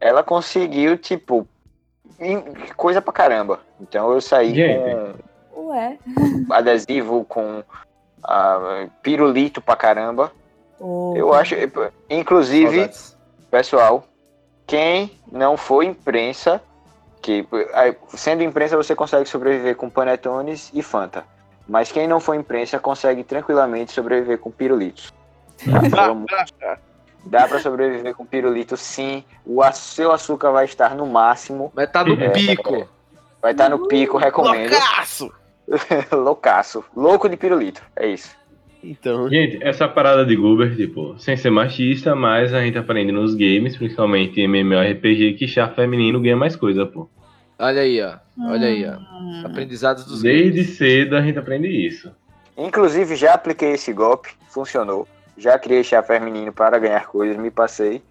Speaker 6: ela conseguiu, tipo. em- coisa pra caramba. Então eu saí
Speaker 5: Gente.
Speaker 4: Ué.
Speaker 6: com adesivo, com ah, pirulito pra caramba.
Speaker 4: ô,
Speaker 6: Eu acho. Inclusive.
Speaker 2: Saudades.
Speaker 6: Pessoal, quem não for imprensa, que sendo imprensa você consegue sobreviver com panetones e Fanta. Mas quem não for imprensa consegue tranquilamente sobreviver com pirulitos. Tá? Dá pra sobreviver com pirulito sim. O seu açúcar vai estar no máximo.
Speaker 2: Mas tá no
Speaker 6: É.
Speaker 2: pico.
Speaker 6: Vai estar no pico, recomendo.
Speaker 1: Loucaço!
Speaker 6: Loucaço. Louco de pirulito. É isso.
Speaker 1: Então,
Speaker 5: Gente, essa parada de Guber, tipo, sem ser machista, mas a gente aprende nos games, principalmente em MMORPG, que chá feminino ganha mais coisa, pô.
Speaker 2: Olha aí, ó. Olha aí, ó.
Speaker 4: hum,
Speaker 2: Aprendizados dos
Speaker 5: Desde
Speaker 2: games.
Speaker 5: cedo a gente aprende isso.
Speaker 6: Inclusive, já apliquei esse golpe. Funcionou. Já criei chapéu menino para ganhar coisas. Me passei.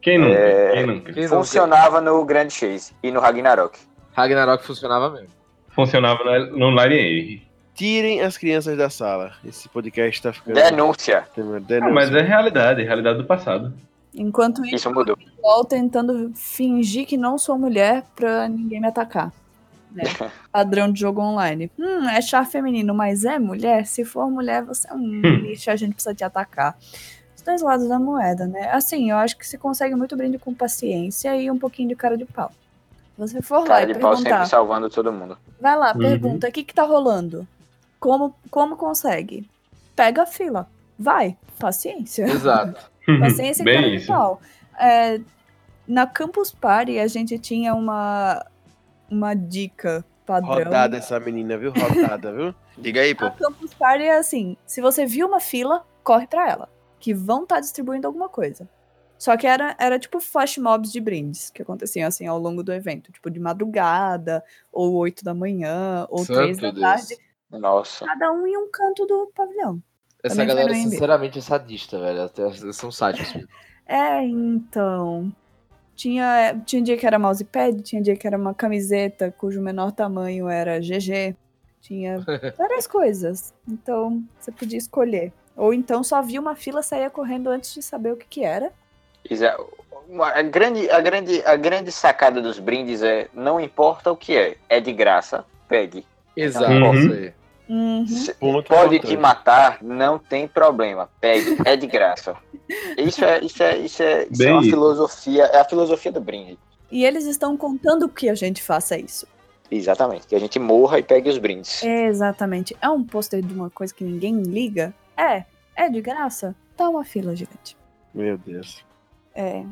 Speaker 5: Quem nunca?
Speaker 6: É,
Speaker 5: Quem nunca?
Speaker 2: Quem não
Speaker 6: Funcionava no Grand Chase e no Ragnarok.
Speaker 2: Ragnarok funcionava mesmo.
Speaker 5: Funcionava na- no Line Air.
Speaker 1: tirem as crianças da sala. Esse podcast tá ficando.
Speaker 6: Denúncia.
Speaker 1: Uma
Speaker 5: Ah,
Speaker 1: denúncia.
Speaker 5: mas é realidade, é realidade do passado.
Speaker 4: Enquanto isso,
Speaker 6: Isso mudou.
Speaker 4: eu tentando fingir que não sou mulher pra ninguém me atacar. né? Padrão de jogo online. Hum, é char feminino, mas é mulher? Se for mulher, você é um lixo, a gente precisa te atacar. Os dois lados da moeda, né? Assim, eu acho que se consegue muito brinde com paciência e um pouquinho de cara de pau. Se você for lá
Speaker 6: Cara
Speaker 4: e
Speaker 6: de pau sempre salvando todo mundo.
Speaker 4: vai lá,
Speaker 5: Uhum.
Speaker 4: pergunta, o que que tá rolando? Como, como consegue? Pega a fila. Vai, paciência.
Speaker 2: Exato.
Speaker 4: Paciência e
Speaker 5: Bem
Speaker 4: cara de
Speaker 5: isso.
Speaker 4: pau. É, na Campus Party, a gente tinha uma, uma dica padrão.
Speaker 1: Rodada essa menina, viu? Rodada, viu?
Speaker 3: Diga aí, pô.
Speaker 4: A Campus Party é assim: se você viu uma fila, corre pra ela. Que vão estar distribuindo alguma coisa. Só que era, era tipo flash mobs de brindes que aconteciam assim ao longo do evento. Tipo de madrugada, ou 8 da manhã, ou
Speaker 2: Santo
Speaker 4: 3 da
Speaker 2: Deus.
Speaker 4: tarde.
Speaker 6: Nossa.
Speaker 4: Cada um em um canto do pavilhão.
Speaker 2: Essa
Speaker 4: Também
Speaker 2: galera, sinceramente, é sadista, velho. Até- São sádicos.
Speaker 4: É, então. Tinha, tinha dia que era mousepad, tinha dia que era uma camiseta cujo menor tamanho era GG. Tinha várias coisas. Então, você podia escolher. Ou então só via uma fila, saía correndo antes de saber o que, que era.
Speaker 6: É- A grande, a, grande, a grande sacada dos brindes é: não importa o que é, é de graça, pegue.
Speaker 2: Exato,
Speaker 5: Uhum.
Speaker 4: Uhum.
Speaker 1: Ponto
Speaker 6: Pode te matar, não tem problema, pegue, é de graça. Isso é, isso é, isso é, isso é uma filosofia, é a filosofia do brinde.
Speaker 4: E eles estão contando que a gente faça isso.
Speaker 6: Exatamente, que a gente morra e pegue os brindes.
Speaker 4: Exatamente. É um pôster de uma coisa que ninguém liga? É. É de graça? Tá uma fila gigante.
Speaker 1: Meu Deus.
Speaker 4: É.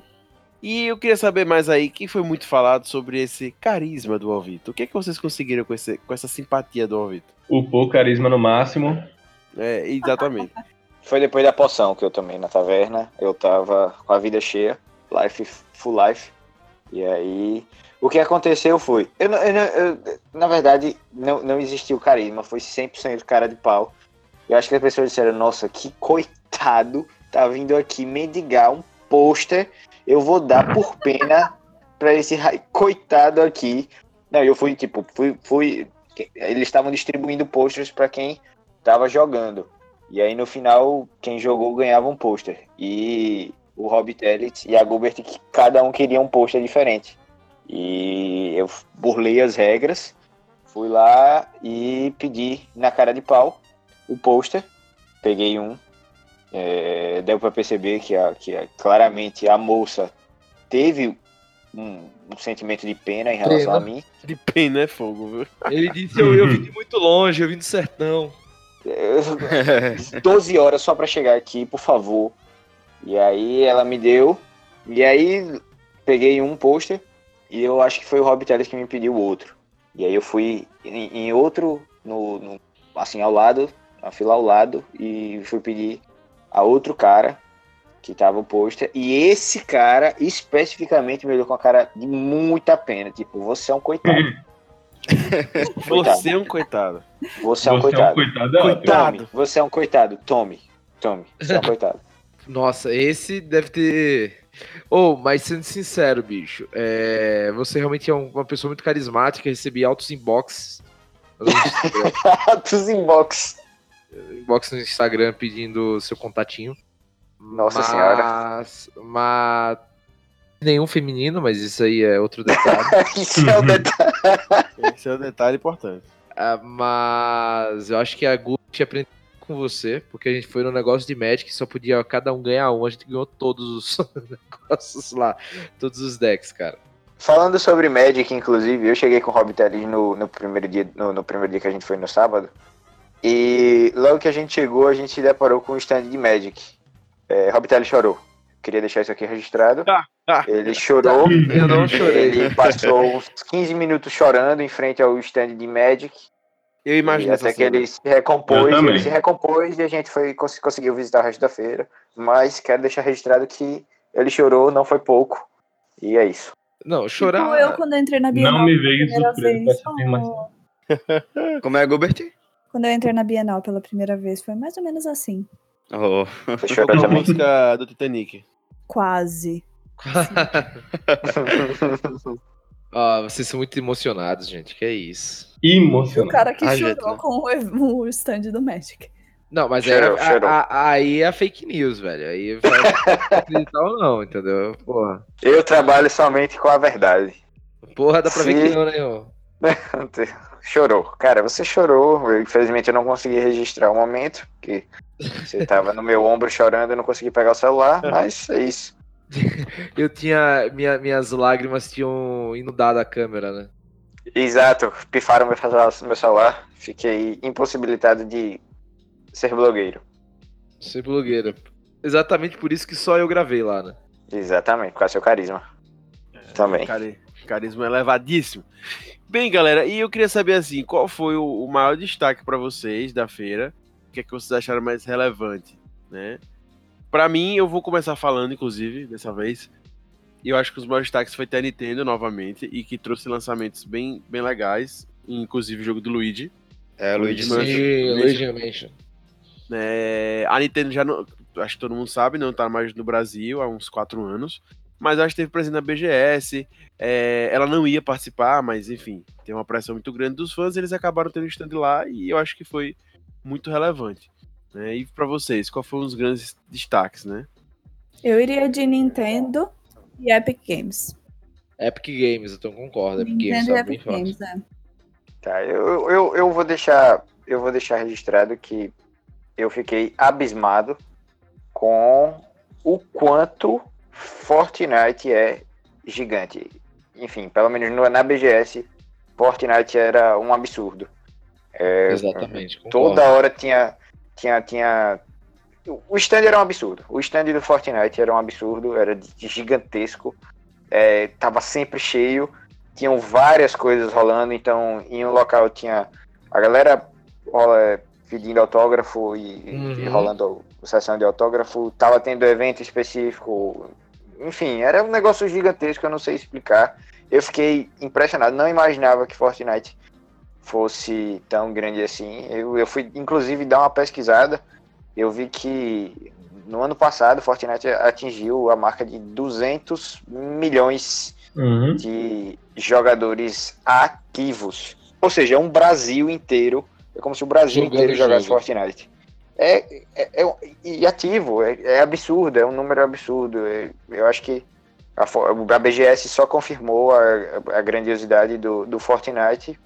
Speaker 1: E eu queria saber mais aí, que foi muito falado sobre esse carisma do Alvito. O que é que vocês conseguiram com, esse, com essa simpatia do Alvito?
Speaker 5: Upou carisma no máximo.
Speaker 1: É, exatamente.
Speaker 6: Foi depois da poção que eu tomei na taverna. Eu tava com a vida cheia, life, full life. E aí, o que aconteceu foi. Eu, eu eu- na verdade, não, não existiu carisma, foi 100% cara de pau. Eu acho que as pessoas disseram: Nossa, que coitado, tá vindo aqui mendigar um pôster. Eu vou dar por pena pra esse coitado aqui. Não, eu fui, tipo, fui. fui eles estavam distribuindo posters pra quem tava jogando. E aí no final, quem jogou ganhava um pôster. E o Rob Tellet e a Gilbert, que cada um queria um pôster diferente. E eu burlei as regras, fui lá e pedi na cara de pau o pôster. Peguei um. É, deu para perceber que, a, que a- claramente a moça teve um, um sentimento de pena em relação
Speaker 2: Pena.
Speaker 6: a mim.
Speaker 1: De pena é fogo, viu?
Speaker 2: Ele disse: eu, eu vim de muito longe, eu vim do sertão.
Speaker 6: Eu- 12 horas só pra chegar aqui, por favor. E aí ela me deu. E aí peguei um pôster. E eu acho que foi o Rob Teles que me pediu outro. E aí eu fui em, em outro, no, no- assim, ao lado, na fila ao lado. E fui pedir a outro cara que tava o pôster. E esse cara, especificamente, me olhou com a cara de muita pena. Tipo, você é um coitado. Coitado.
Speaker 1: Você é um coitado.
Speaker 6: Você é um
Speaker 5: Você é um
Speaker 6: coitado.
Speaker 5: coitado. é.
Speaker 1: Coitado.
Speaker 6: Você é um coitado, tome. Tome, você é um coitado.
Speaker 2: Nossa, esse deve ter. Ou, mas sendo sincero, bicho, é, você realmente é um- uma pessoa muito carismática, recebi altos inbox.
Speaker 6: Dos inbox.
Speaker 2: Inbox no Instagram pedindo seu contatinho.
Speaker 6: Nossa
Speaker 2: mas,
Speaker 6: senhora.
Speaker 2: Mas. Nenhum feminino, mas isso aí é outro detalhe.
Speaker 6: Isso é o detalhe.
Speaker 1: Esse é o detalhe importante.
Speaker 2: Ah, mas eu acho que a Gucci aprendeu com você, porque a gente foi no negócio de Magic e só podia cada um ganhar um. A gente ganhou todos os negócios lá, todos os decks, cara.
Speaker 6: Falando sobre Magic, inclusive, eu cheguei com o Hobbit ali no, no, primeiro dia, no, no primeiro dia que a gente foi no sábado. E logo que a gente chegou, a gente se deparou com o stand de Magic. É, Hobbit chorou. Queria deixar isso aqui registrado. Ele chorou.
Speaker 2: Eu não chorei.
Speaker 6: Ele passou uns 15 minutos chorando em frente ao stand de Magic.
Speaker 1: Eu imagino
Speaker 6: até que ele se recompôs, ele se recompôs e a gente foi, cons- conseguiu visitar o resto da feira. Mas quero deixar registrado que ele chorou, não foi pouco. E é isso.
Speaker 2: Não, chorar.
Speaker 4: Tipo eu quando eu entrei na Bienal
Speaker 5: Não me com essa afirmação.
Speaker 4: Oh,
Speaker 3: Como é, Gilbert?
Speaker 4: Quando eu entrei na Bienal pela primeira vez, foi mais ou menos assim.
Speaker 3: Oh.
Speaker 1: Com a música do Titanic.
Speaker 4: Quase.
Speaker 2: Ah, vocês são muito emocionados, gente. Que é isso.
Speaker 4: O
Speaker 5: Emocionante.
Speaker 4: cara que
Speaker 3: Ah,
Speaker 4: chorou
Speaker 3: gente, né?
Speaker 4: com o, o stand do Magic.
Speaker 2: Não, mas
Speaker 6: Cheirou,
Speaker 2: é,
Speaker 6: cheirou.
Speaker 2: a- a- aí é fake news, velho. Aí vai acreditar ou não, entendeu? Porra.
Speaker 6: Eu trabalho somente com a verdade.
Speaker 2: Porra, dá pra ver que não, né, ó?
Speaker 6: Chorou. Cara, você chorou. Eu, infelizmente eu não consegui registrar o momento, porque você tava no meu ombro chorando, eu não consegui pegar o celular, mas é isso.
Speaker 2: Eu tinha. Minha, minhas lágrimas tinham inundado a câmera, né?
Speaker 6: Exato, pifaram meu celular, meu celular. Fiquei impossibilitado de ser blogueiro.
Speaker 2: Ser blogueira. Exatamente por isso que só eu gravei lá, né?
Speaker 6: Exatamente, por causa do seu carisma. Também.
Speaker 1: Cari- carisma elevadíssimo. Bem, galera, e eu queria saber assim, qual foi o, maior destaque pra vocês da feira? O que é que vocês acharam mais relevante, né? Para mim, eu vou começar falando, inclusive, dessa vez. E eu acho que os maiores destaques foi ter a Nintendo novamente e que trouxe lançamentos bem, bem legais, inclusive o jogo do Luigi.
Speaker 3: É, Luigi
Speaker 2: Luigi Mansion.
Speaker 1: É, a Nintendo já não, acho que todo mundo sabe, não tá mais no Brasil há uns quatro anos, mas acho que esteve presente na BGS. é, ela não ia participar, mas enfim, tem uma pressão muito grande dos fãs, eles acabaram tendo stand lá e eu acho que foi muito relevante. né? E pra vocês, qual foram os grandes destaques, né?
Speaker 4: Eu iria de Nintendo e Epic Games.
Speaker 2: Epic Games, então concordo. Epic Games
Speaker 4: Nintendo e
Speaker 2: tá bem
Speaker 4: Epic. Games, né?
Speaker 6: Tá, eu, eu, eu vou deixar. Eu vou deixar registrado que eu fiquei abismado com o quanto Fortnite é gigante. Enfim, pelo menos no- na BGS, Fortnite era um absurdo. É,
Speaker 2: Exatamente, concordo.
Speaker 6: Toda hora tinha, tinha, tinha. O stand era um absurdo. O stand do Fortnite era um absurdo, era gigantesco. É, tava sempre cheio. Tinham várias coisas rolando, então em um local tinha a galera rola- pedindo autógrafo e, e
Speaker 2: Uhum.
Speaker 6: rolando a sessão de autógrafo. Tava tendo evento específico. Enfim, era um negócio gigantesco, eu não sei explicar. Eu fiquei impressionado, não imaginava que Fortnite fosse tão grande assim. Eu, eu fui, inclusive, dar uma pesquisada. Eu vi que no ano passado Fortnite atingiu a marca de 200 milhões
Speaker 5: Uhum.
Speaker 6: de jogadores ativos. Ou seja, é um Brasil inteiro. É como se o Brasil
Speaker 2: Jogando
Speaker 6: inteiro
Speaker 2: o
Speaker 6: jogasse
Speaker 2: jogo.
Speaker 6: Fortnite. É, é, é- e ativo, é, é absurdo, é um número absurdo. É- eu acho que a, a BGS só confirmou a, a grandiosidade do, do Fortnite.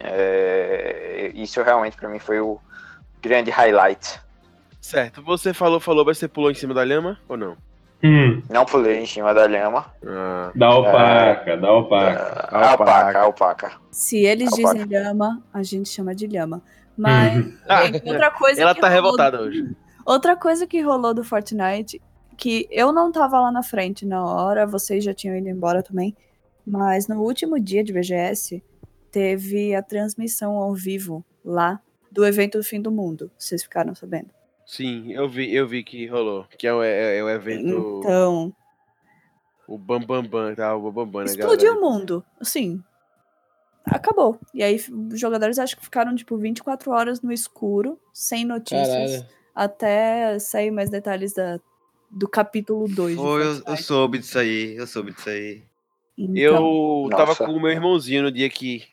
Speaker 6: É, isso realmente para mim foi o grande highlight.
Speaker 1: Certo, você falou, falou, mas você pulou em cima da lhama ou não?
Speaker 5: Hum,
Speaker 6: Não pulei em cima da lhama.
Speaker 1: Ah,
Speaker 5: da opaca, da opaca.
Speaker 6: A alpaca, a alpaca.
Speaker 4: Se eles
Speaker 6: Alpaca.
Speaker 4: dizem lhama, a gente chama de lhama. Mas
Speaker 5: Uhum.
Speaker 4: tem outra coisa
Speaker 1: ela
Speaker 4: que
Speaker 1: tá
Speaker 4: rolou
Speaker 1: revoltada
Speaker 4: do-
Speaker 1: hoje.
Speaker 4: Outra coisa que rolou do Fortnite, que eu não tava lá na frente na hora, vocês já tinham ido embora também, mas no último dia de BGS, teve a transmissão ao vivo lá do evento do fim do mundo. Vocês ficaram sabendo?
Speaker 1: Sim, eu vi, eu vi que rolou. Que é o, é, é o evento.
Speaker 4: Então,
Speaker 1: O Bam Bam Bam, tá? O Bam Bam né,
Speaker 4: explodiu
Speaker 1: galera?
Speaker 4: o mundo. Assim, acabou. E aí, os jogadores acho que ficaram, tipo, 24 horas no escuro, sem notícias.
Speaker 2: Caralho.
Speaker 4: até sair mais detalhes da, do capítulo 2.
Speaker 3: Foi, eu, eu soube disso aí, eu soube disso aí.
Speaker 4: Então,
Speaker 1: Eu tava
Speaker 6: Nossa.
Speaker 1: com o meu irmãozinho no dia que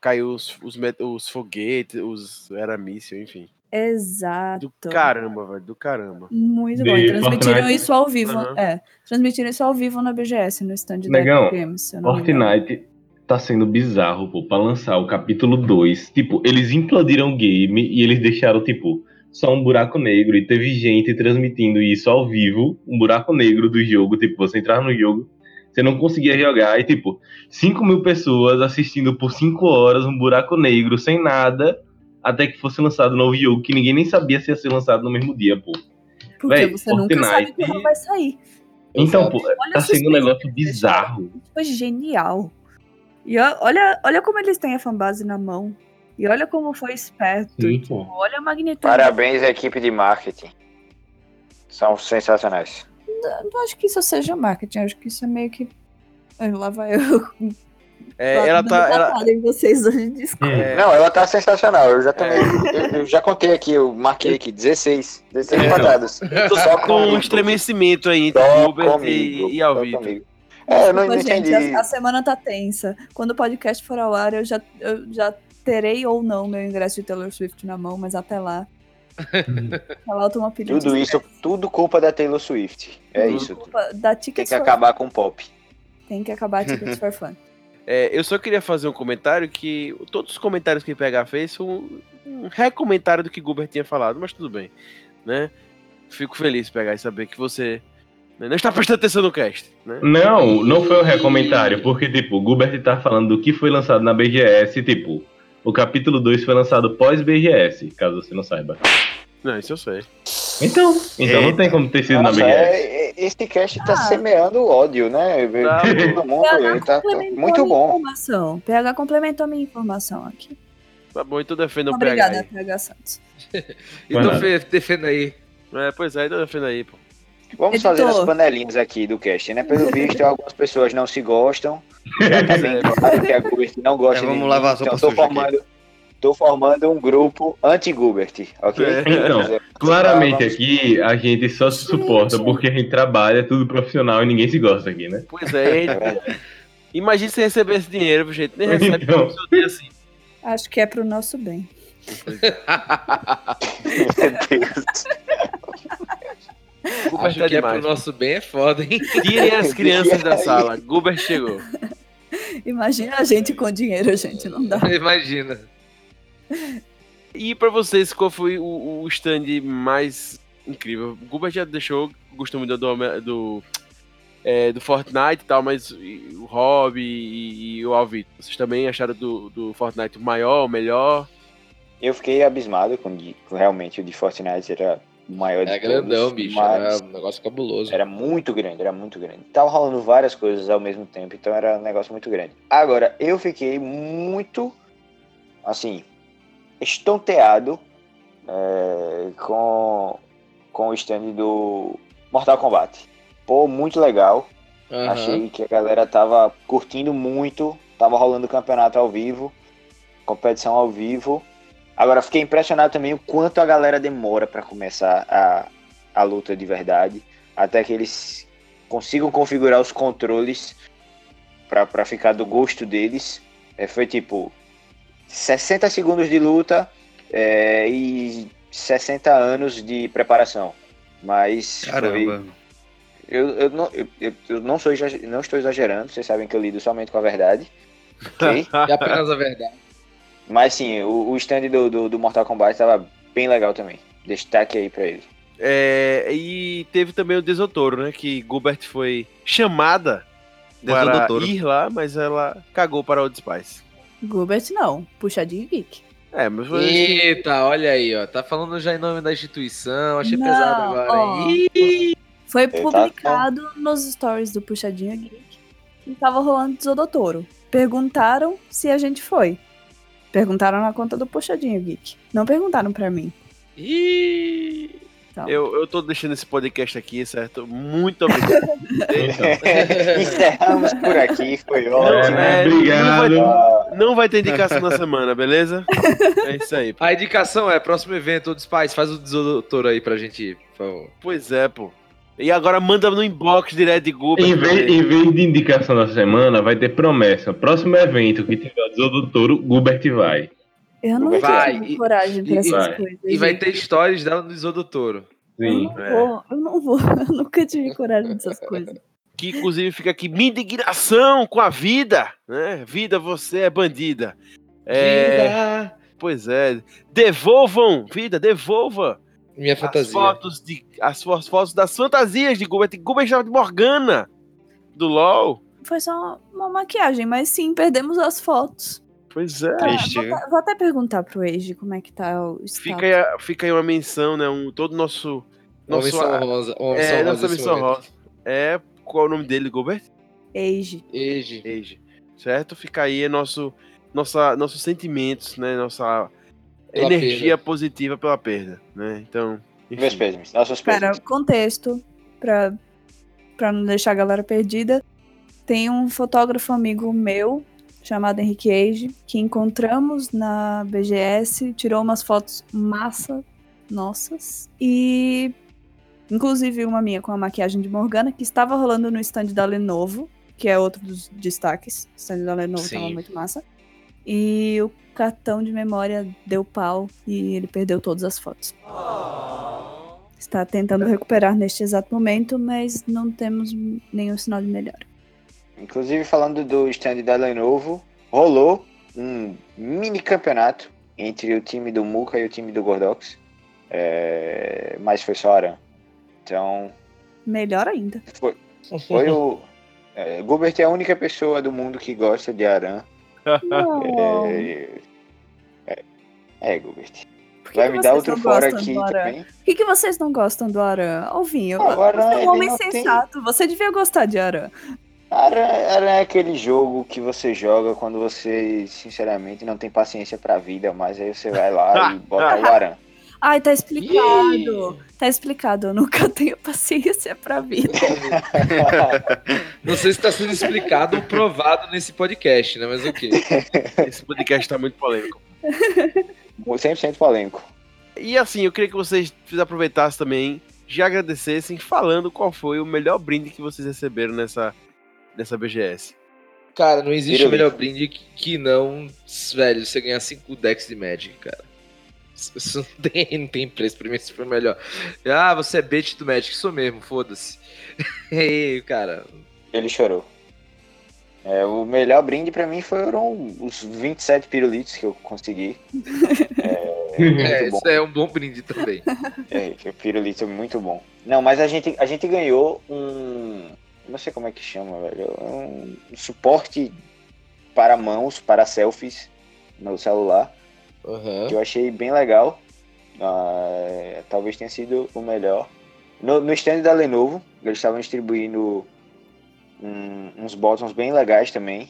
Speaker 1: caiu os, os, os foguetes, os. Era míssil, enfim.
Speaker 4: Exato.
Speaker 1: Do caramba, velho, do caramba.
Speaker 4: Muito bom. E transmitiram
Speaker 5: Fortnite.
Speaker 4: isso ao vivo.
Speaker 1: Aham.
Speaker 4: É. Transmitiram isso ao vivo na BGS, no stand da
Speaker 5: Negão,
Speaker 4: Games.
Speaker 5: Fortnite tá sendo bizarro, pô, pra lançar o capítulo 2. Tipo, eles implodiram o game e eles deixaram, tipo, só um buraco negro. E teve gente transmitindo isso ao vivo, um buraco negro do jogo. Tipo, você entrava no jogo, você não conseguia jogar. E, tipo, 5 mil pessoas assistindo por 5 horas um buraco negro, sem nada, até que fosse lançado um novo jogo, que ninguém nem sabia se ia ser lançado no mesmo dia, pô.
Speaker 4: Porque
Speaker 5: Véi,
Speaker 4: você nunca sabe
Speaker 5: Fortnite-
Speaker 4: quando vai sair.
Speaker 5: Então,
Speaker 2: Exato.
Speaker 5: pô, tá sendo um negócio
Speaker 4: eles
Speaker 5: bizarro.
Speaker 4: Foi genial. E olha, olha como eles têm a fanbase na mão. E olha como foi esperto.
Speaker 5: Sim,
Speaker 4: tipo, olha a magnitude.
Speaker 6: Parabéns à equipe de marketing. São sensacionais.
Speaker 4: Eu não acho que isso seja marketing, acho que isso é meio que. Lá vai eu.
Speaker 1: É,
Speaker 4: lá
Speaker 1: ela tá. Ela,
Speaker 4: em vocês hoje, desculpa.
Speaker 1: é,
Speaker 6: Não, ela tá sensacional. Eu já tomei. Eu, eu já contei aqui, eu marquei aqui 16. 16
Speaker 1: É.
Speaker 6: patadas. Só
Speaker 1: com um estremecimento aí entre Gilbert
Speaker 6: comigo.
Speaker 1: e, e Alvito.
Speaker 6: É, eu não, não
Speaker 4: Desculpa, gente,
Speaker 6: entendi.
Speaker 4: a, a semana tá tensa. Quando o podcast for ao ar, eu já, eu já terei ou não meu ingresso de Taylor Swift na mão, mas até lá. até lá eu tô uma pilha
Speaker 6: Tudo
Speaker 4: de
Speaker 6: isso, tudo culpa da Taylor Swift. É
Speaker 4: Tudo
Speaker 6: isso.
Speaker 4: culpa Da
Speaker 6: Tem que
Speaker 4: for
Speaker 6: acabar com o pop.
Speaker 4: Tem que acabar Tickets for Fun.
Speaker 1: É, eu só queria fazer um comentário que todos os comentários que o PH fez são um recomentário do que Gilbert tinha falado, mas tudo bem, né? Fico feliz de pegar e saber que você não está prestando atenção no cast, né?
Speaker 5: Não, não foi um recomentário, porque, tipo, o Gilbert tá falando do que foi lançado na BGS, tipo, o capítulo 2 foi lançado pós-BGS, caso você não saiba.
Speaker 1: Não, isso eu sei.
Speaker 5: Então, então não tem como ter sido na
Speaker 6: Nossa,
Speaker 5: BGS.
Speaker 6: é- é- esse cast tá
Speaker 4: Ah.
Speaker 6: semeando ódio, né?
Speaker 1: Tá.
Speaker 6: Todo mundo, ele tá, muito bom.
Speaker 4: Informação. PH complementou a minha informação aqui.
Speaker 1: Tá bom, então defenda o
Speaker 4: Obrigada,
Speaker 1: PH.
Speaker 4: PH Santos.
Speaker 2: Então
Speaker 5: nada.
Speaker 2: fe- defenda aí.
Speaker 1: Aí. É, pois é, então defenda aí, pô.
Speaker 6: Vamos
Speaker 4: Editor.
Speaker 6: fazer as panelinhas aqui do cast, né? Pelo visto, algumas pessoas não se gostam. Já tá bem claro que a Gubert não gosta
Speaker 3: É, vamos
Speaker 6: de
Speaker 3: lavar
Speaker 6: então tô
Speaker 3: aqui.
Speaker 6: formando, tô formando um grupo anti-Gubert, ok?
Speaker 1: É.
Speaker 5: Então, Claramente
Speaker 6: Vamos-
Speaker 5: aqui a gente só se suporta porque a gente trabalha, é tudo profissional e ninguém se gosta aqui, né?
Speaker 1: Pois é,
Speaker 6: É
Speaker 1: imagine se receber esse dinheiro, gente. Nem recebe
Speaker 5: Então.
Speaker 1: então. assim.
Speaker 4: Acho que é pro nosso bem.
Speaker 6: Meu Deus.
Speaker 2: Acho
Speaker 1: tá
Speaker 2: que é
Speaker 1: demais.
Speaker 2: pro nosso bem, é foda, hein?
Speaker 1: Tirem as crianças da sala. Gilbert chegou.
Speaker 4: Imagina a gente com dinheiro, gente. Não dá.
Speaker 2: Imagina.
Speaker 1: E pra vocês, qual foi o, o stand mais incrível? O já deixou, gostou muito do, do, é, do Fortnite e tal, mas e o Hobby e, e o Alvito, vocês também acharam do, do Fortnite o maior, o melhor?
Speaker 6: Eu fiquei abismado com realmente o de Fortnite era maior de
Speaker 2: É grandão,
Speaker 6: todos,
Speaker 2: bicho. É um negócio cabuloso.
Speaker 6: Era muito grande, era muito grande. Tava rolando várias coisas ao mesmo tempo, então era um negócio muito grande. Agora, eu fiquei muito, assim, estonteado é, com, com o stand do Mortal Kombat. Pô, muito legal.
Speaker 2: Aham.
Speaker 6: Achei que a galera tava curtindo muito. Tava rolando campeonato ao vivo, competição ao vivo. Agora, fiquei impressionado também o quanto a galera demora para começar a, a luta de verdade. Até que eles consigam configurar os controles para ficar do gosto deles. É, foi tipo 60 segundos de luta é, e 60 anos de preparação. Mas foi,
Speaker 3: Caramba.
Speaker 6: eu, eu, não, eu, eu- não, sou, não estou exagerando, vocês sabem que eu lido somente com a verdade. ok?
Speaker 2: É apenas a verdade.
Speaker 6: Mas sim, o, o stand do, do, do Mortal Kombat estava bem legal também. Destaque aí pra ele.
Speaker 1: É, e teve também o Desotoro, né? Que Gilbert foi chamada para ir lá, mas ela cagou para o Spice.
Speaker 4: Gilbert não. Puxadinho geek.
Speaker 1: É, mas foi.
Speaker 2: Eita, olha aí, ó. Tá falando já em nome da instituição. Achei
Speaker 4: Não,
Speaker 2: pesado agora,
Speaker 4: ó.
Speaker 2: Ih,
Speaker 4: Foi
Speaker 6: tá-
Speaker 4: publicado nos stories do Puxadinho Geek que tava rolando Desodotoro. Perguntaram se a gente foi. Perguntaram na conta do Puxadinho Geek. Não perguntaram pra mim.
Speaker 2: ih.
Speaker 4: Então,
Speaker 1: Eu, eu tô deixando esse podcast aqui, certo? Muito obrigado.
Speaker 5: Então,
Speaker 6: Encerramos por aqui, foi ótimo.
Speaker 1: é,
Speaker 5: obrigado.
Speaker 6: Ah,
Speaker 1: Não vai ter indicação na semana, beleza? É isso aí.
Speaker 2: A indicação é próximo evento, dos pais, faz o desodor aí pra gente ir, por favor.
Speaker 1: Pois é, pô. E agora manda no inbox direto de Google.
Speaker 5: Em vez, em vez de indicação da semana, vai ter promessa. Próximo evento que tiver o Desodotouro, Gubert vai.
Speaker 4: Eu não
Speaker 2: Vai,
Speaker 4: tive
Speaker 2: e-
Speaker 4: coragem pra
Speaker 2: e-
Speaker 4: essas
Speaker 5: vai.
Speaker 4: coisas.
Speaker 2: E vai ter stories dela no desodotouro.
Speaker 4: Eu
Speaker 5: Sim.
Speaker 4: não
Speaker 1: É.
Speaker 4: vou, eu não vou. Eu nunca tive coragem dessas coisas.
Speaker 1: Que inclusive fica aqui, minha indignação com a vida, né? Vida, você é bandida. É,
Speaker 2: Vida,
Speaker 1: pois é. Devolvam, vida, devolva
Speaker 2: Minha
Speaker 1: as
Speaker 2: fantasia.
Speaker 1: fotos de as fo- fotos das fantasias de Gubert. Gubert estava de Morgana do LoL.
Speaker 4: Foi só uma maquiagem, mas sim, perdemos as fotos.
Speaker 1: Pois é.
Speaker 3: Triste.
Speaker 4: vou, até- vou até perguntar pro Age como é que tá o status.
Speaker 1: Fica aí, a- fica aí uma menção, né? Um, todo nosso.
Speaker 2: Uma
Speaker 1: nosso
Speaker 2: missão rosa. Uma missão
Speaker 1: é,
Speaker 2: rosa
Speaker 1: nossa
Speaker 2: momento.
Speaker 1: rosa. É, qual é o nome dele, Gilbert?
Speaker 4: Age.
Speaker 2: Age.
Speaker 1: Age. Certo? Fica aí nosso, nossa, nossos sentimentos, né? Nossa energia
Speaker 2: perda.
Speaker 1: positiva pela perda, né? Então,
Speaker 6: Meus
Speaker 1: enfim.
Speaker 6: pésames, nossos
Speaker 4: Cara, contexto, pra, pra não deixar a galera perdida. Tem um fotógrafo amigo meu, chamado Henrique Age, que encontramos na BGS, tirou umas fotos massa nossas. E inclusive uma minha com a maquiagem de Morgana, que estava rolando no stand da Lenovo, que é outro dos destaques. O stand da Lenovo
Speaker 2: Sim.
Speaker 4: tava muito massa. E o cartão de memória deu pau e ele perdeu todas as fotos. Está tentando recuperar neste exato momento, mas não temos nenhum sinal de melhora.
Speaker 6: Inclusive, falando do stand da Lenovo, rolou um mini campeonato entre o time do Muka e o time do Gordox. É, Mas foi só Aran. Então,
Speaker 4: Melhor ainda.
Speaker 6: foi o. É, Gilbert é a única pessoa do mundo que gosta de Aran.
Speaker 4: Não.
Speaker 6: É, é, é Gilbert.
Speaker 4: Por que
Speaker 6: Vai
Speaker 4: que
Speaker 6: me dar
Speaker 4: vocês
Speaker 6: outro
Speaker 4: não
Speaker 6: fora
Speaker 4: gostam
Speaker 6: aqui também.
Speaker 4: Por que, que vocês não gostam do Aran? Alvinho,
Speaker 6: Ah,
Speaker 4: você é um homem
Speaker 6: não tem-
Speaker 4: sensato. Você devia gostar de Aran.
Speaker 6: Aran, Aran é aquele jogo que você joga quando você, sinceramente, não tem paciência pra vida, mas aí você vai lá e bota o Aran.
Speaker 4: Ai, tá explicado. Tá explicado. Eu nunca tenho paciência pra vida.
Speaker 2: Não sei se está sendo explicado ou provado nesse podcast, né? Mas o quê?
Speaker 1: Esse podcast tá muito polêmico.
Speaker 6: 100% polêmico.
Speaker 1: E assim, eu queria que vocês aproveitassem também, já agradecessem, falando qual foi o melhor brinde que vocês receberam nessa, nessa BGS.
Speaker 2: Cara, não existe melhor brinde que, que não, velho, você ganhar 5 decks de Magic, cara. Isso- não tem, não tem preço pra mim, isso foi melhor. Ah, você é bait do Magic, sou mesmo, foda-se. Ei, cara.
Speaker 6: Ele chorou. É, o melhor brinde pra mim foram os 27 pirulitos que eu consegui.
Speaker 2: É,
Speaker 6: bom.
Speaker 2: isso é um bom brinde também.
Speaker 6: É, o pirulito é muito bom. Não, mas a gente, a gente ganhou um. Não sei como é que chama, velho. Um suporte para mãos, para selfies no celular.
Speaker 2: Aham.
Speaker 6: que eu achei bem legal. Ah, talvez tenha sido o melhor. No, no stand da Lenovo, eles estavam distribuindo um- uns botões bem legais também.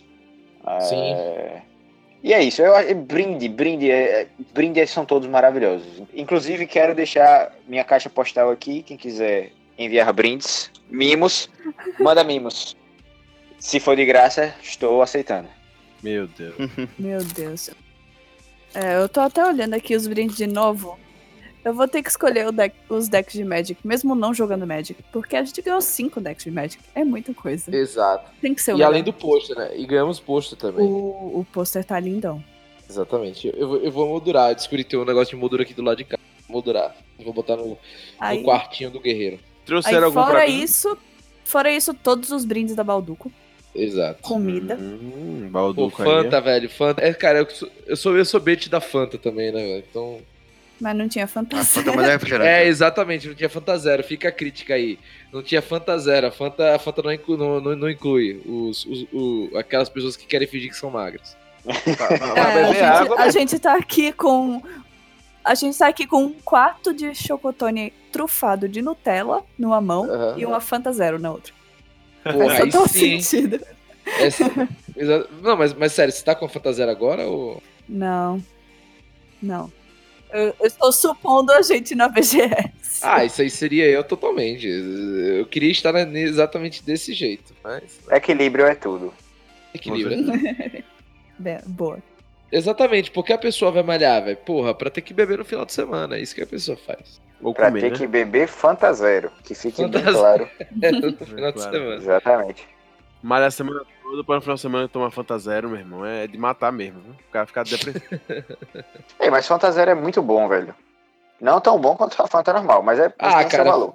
Speaker 6: Ah,
Speaker 2: Sim.
Speaker 6: E é isso. Eu, acho- brinde, brinde, é- brinde são todos maravilhosos. Inclusive, quero deixar minha caixa postal aqui. Quem quiser enviar brindes, mimos, manda mimos. Se for de graça, estou aceitando.
Speaker 1: Meu Deus.
Speaker 4: Meu Deus. É, eu tô até olhando aqui os brindes de novo. Eu vou ter que escolher o deck- os decks de Magic, mesmo não jogando Magic. Porque a gente ganhou cinco decks de Magic. É muita coisa.
Speaker 2: Exato.
Speaker 4: Tem que ser o
Speaker 2: E além
Speaker 4: melhor.
Speaker 2: do pôster, né? E ganhamos pôster também.
Speaker 4: O, o pôster tá lindão.
Speaker 2: Exatamente. Eu, vou- eu vou moldurar. Eu descobri que tem um negócio de moldura aqui do lado de cá. Vou moldurar. Eu Vou botar no,
Speaker 4: Aí,
Speaker 2: no quartinho do guerreiro.
Speaker 4: aí
Speaker 1: Trouxeram algum
Speaker 4: fora
Speaker 1: pra mim?
Speaker 4: isso, fora isso, todos os brindes da Balduco.
Speaker 2: Exato.
Speaker 4: Comida.
Speaker 1: Hum,
Speaker 2: Pô,
Speaker 1: Balduco aí.
Speaker 2: Fanta, velho. Fanta. É, cara, eu sou, eu sou, eu sou bait da Fanta também, né, velho? Então.
Speaker 4: Mas não tinha
Speaker 3: A
Speaker 4: fantasia.
Speaker 3: Fanta é melhor refrigerante.
Speaker 2: É, exatamente, não tinha Fanta Zero, fica a crítica aí. Não tinha Fanta Zero, a Fanta, a Fanta não, inclui, não, não- não inclui os, os- o- aquelas pessoas que querem fingir que são magras.
Speaker 1: Vai- vai
Speaker 4: É, a,
Speaker 1: beber
Speaker 4: gente,
Speaker 1: água,
Speaker 4: a gente tá aqui com. A gente tá aqui com um quarto de chocotone trufado de Nutella numa mão
Speaker 2: Aham.
Speaker 4: e uma Fanta Zero na outra.
Speaker 2: Porra,
Speaker 4: Faz
Speaker 2: aí sim.
Speaker 4: sentido.
Speaker 2: Essa- exa- não, mas, mas sério, você tá com a Fanta Zero agora ou.
Speaker 4: Não. Não. Eu, eu estou supondo a gente na BGS.
Speaker 2: Ah, isso aí seria eu totalmente. Eu queria estar exatamente desse jeito, mas.
Speaker 6: Equilíbrio é tudo.
Speaker 2: Equilíbrio. né?
Speaker 4: Be- Boa.
Speaker 2: Exatamente, porque a pessoa vai malhar, velho. Porra, pra ter que beber no final de semana. É isso que a pessoa faz.
Speaker 1: Ou
Speaker 6: Pra
Speaker 1: comer,
Speaker 6: ter
Speaker 1: né?
Speaker 6: que beber Fanta Zero, que fique bem
Speaker 2: Fanta
Speaker 6: claro.
Speaker 2: É, no final de semana.
Speaker 6: Exatamente.
Speaker 1: Malha a semana toda, para no final de semana tomar Fanta Zero, meu irmão. É de matar mesmo, viu? O cara ficar depressivo.
Speaker 6: Ei, mas Fanta Zero é muito bom, velho. Não tão bom quanto a Fanta normal, mas é
Speaker 2: Ah, cara.
Speaker 6: valor.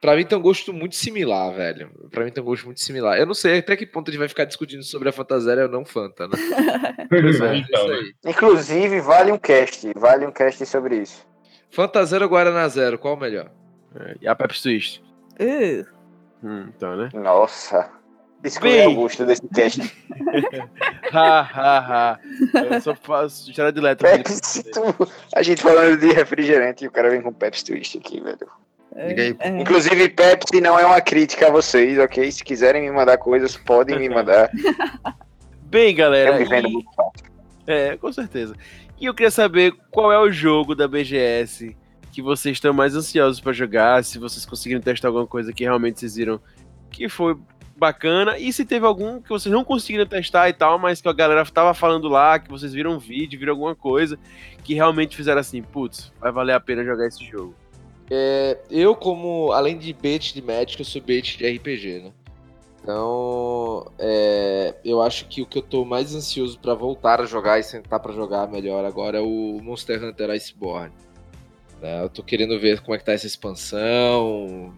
Speaker 2: Pra mim tem um gosto muito similar, velho. Pra mim tem um gosto muito similar. Eu não sei até que ponto a gente vai ficar discutindo sobre a Fanta Zero ou não Fanta, né? É
Speaker 5: então,
Speaker 2: isso
Speaker 5: né?
Speaker 2: aí.
Speaker 6: Inclusive, vale um cast. Vale um cast sobre isso.
Speaker 2: Fanta Zero Guaraná Zero, qual o melhor?
Speaker 1: É, e a Pepsi Twist.
Speaker 4: Uh,
Speaker 1: Hum, então, né?
Speaker 6: Nossa.
Speaker 1: Bem.
Speaker 6: o gosto desse cast.
Speaker 1: Ha, ha, ha. Eu só faço história de letra.
Speaker 6: Pepsi, tu- A gente falando de refrigerante e o cara vem com Pepsi Twist aqui, velho.
Speaker 4: É,
Speaker 6: Inclusive, Pepsi não é uma crítica a vocês, ok? Se quiserem me mandar coisas, podem me mandar.
Speaker 1: Bem, galera.
Speaker 6: Eu me vendo
Speaker 1: e-
Speaker 6: muito fácil.
Speaker 1: É, com certeza. E eu queria saber qual é o jogo da BGS que vocês estão mais ansiosos pra jogar, se vocês conseguiram testar alguma coisa que realmente vocês viram que foi bacana, e se teve algum que vocês não conseguiram testar e tal, mas que a galera tava falando lá, que vocês viram um vídeo, viram alguma coisa, que realmente fizeram assim, putz, vai valer a pena jogar esse jogo.
Speaker 2: É, eu, como, além de bait de Magic, eu sou bait de RPG, né? Então, é, eu acho que o que eu tô mais ansioso pra voltar a jogar e sentar pra jogar melhor agora é o Monster Hunter Iceborne. né? Eu tô querendo ver como é que tá essa expansão.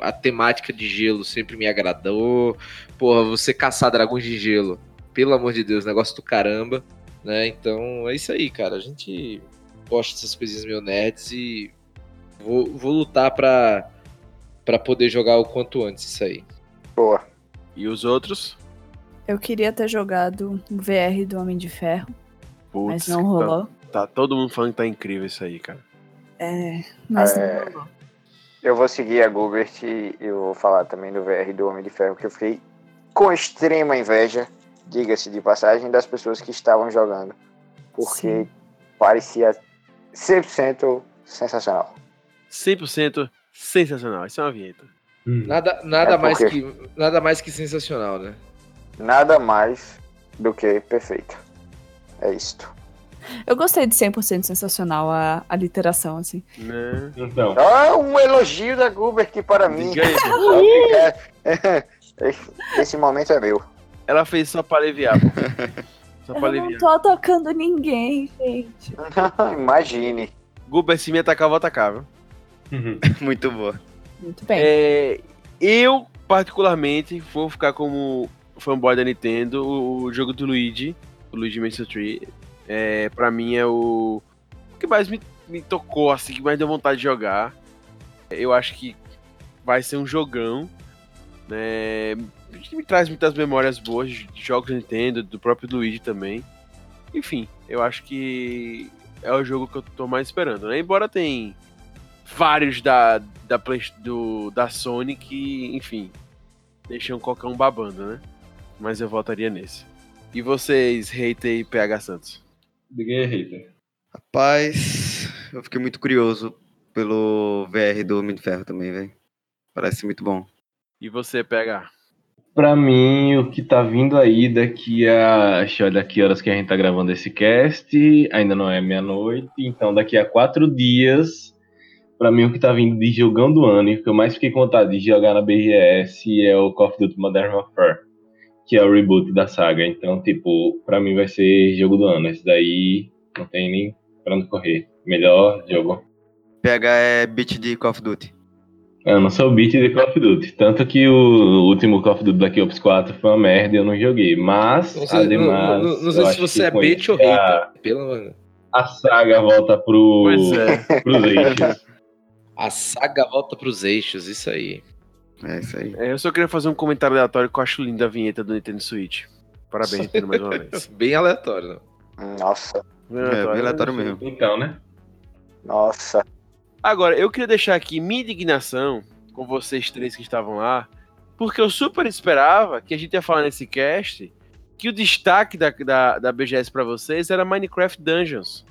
Speaker 2: A temática de gelo sempre me agradou. Porra, você caçar dragões de gelo, pelo amor de Deus, negócio do caramba. Né? Então, é isso aí, cara. A gente gosta dessas coisinhas meio nerds e Vou, vou lutar pra, pra poder jogar o quanto antes isso aí.
Speaker 6: Boa.
Speaker 1: E os outros?
Speaker 4: eu queria ter jogado o VR do Homem de Ferro,
Speaker 1: Putz,
Speaker 4: mas não rolou.
Speaker 1: Tá, tá todo mundo falando que tá incrível isso aí, cara.
Speaker 4: É, mas
Speaker 6: É.
Speaker 4: não rolou.
Speaker 6: Eu vou seguir a Gilbert e eu vou falar também do VR do Homem de Ferro, que eu fiquei com extrema inveja, diga-se de passagem, das pessoas que estavam jogando. Porque
Speaker 4: Sim.
Speaker 6: parecia 100% sensacional.
Speaker 1: 100% sensacional. Isso é uma vinheta.
Speaker 5: Hum.
Speaker 2: Nada, nada,
Speaker 6: É
Speaker 2: mais
Speaker 6: porque-
Speaker 2: que, nada mais que sensacional, né?
Speaker 6: Nada mais do que perfeito. É isto.
Speaker 4: Eu gostei de 100% sensacional a, a literação, assim.
Speaker 1: Né?
Speaker 5: Então,
Speaker 6: Ah, um elogio da Gilbert para mim.
Speaker 1: Aí,
Speaker 6: Obrigado. Esse- momento é meu.
Speaker 1: Ela fez só pra aliviar. Só pra
Speaker 4: Eu não
Speaker 1: aliviar.
Speaker 4: tô atacando ninguém, gente.
Speaker 6: Imagine.
Speaker 1: Guber, se me atacar, eu vou atacar, viu?
Speaker 3: Muito boa.
Speaker 4: Muito bem.
Speaker 1: É, eu, particularmente, vou ficar como fanboy da Nintendo. O, o jogo do Luigi, o Luigi Mansion 3, é, pra mim é o, o que mais me, me tocou, assim, que mais deu vontade de jogar. Eu acho que vai ser um jogão, né? Me traz muitas memórias boas de jogos Nintendo, do próprio Luigi também. Enfim, eu acho que é o jogo que eu tô mais esperando, né? Embora tem vários da, da, Play, do, da Sony que, enfim, deixam qualquer um babando, né? Mas eu votaria nesse. E vocês, Hater e PH Santos?
Speaker 5: diga aí, Rita.
Speaker 3: Rapaz, eu fiquei muito curioso pelo VR do Homem de Ferro também, velho. Parece muito bom.
Speaker 1: E você, PH?
Speaker 5: Pra mim, o que tá vindo aí daqui a. Deixa eu olhar que horas que a gente tá gravando esse cast. Ainda não é meia-noite. Então, daqui a quatro dias. Pra mim, o que tá vindo de jogão do ano e o que eu mais fiquei com vontade de jogar na BGS é o Call of Duty Modern Warfare. Que é o reboot da saga. Então, tipo, pra mim vai ser jogo do ano. Esse daí não tem nem pra onde correr. Melhor jogo.
Speaker 3: PH é beat de Call of Duty.
Speaker 5: Eu não sou beat de Call of Duty. Tanto que o último Call of Duty Black Ops 4 foi uma merda e eu não joguei. Mas,
Speaker 2: Não sei, não-
Speaker 5: ademais.
Speaker 2: não- não
Speaker 5: eu
Speaker 2: sei se você é
Speaker 5: isso
Speaker 2: ou
Speaker 5: a-
Speaker 2: hater. Pelo amor.
Speaker 5: A saga volta pro,
Speaker 1: Pois é.
Speaker 5: pros eixos.
Speaker 2: A saga volta pros eixos, isso aí.
Speaker 3: É isso aí.
Speaker 1: É, Eu só queria fazer um comentário aleatório que eu acho linda a vinheta do Nintendo Switch. Parabéns, Nintendo, mais uma vez.
Speaker 2: Bem aleatório, né?
Speaker 6: Nossa.
Speaker 3: É, bem aleatório mesmo.
Speaker 5: Então, né?
Speaker 6: Nossa.
Speaker 1: Agora, eu queria deixar aqui minha indignação com vocês três que estavam lá, porque eu super esperava que a gente ia falar nesse cast que o destaque da, da, da BGS pra vocês era Minecraft Dungeons,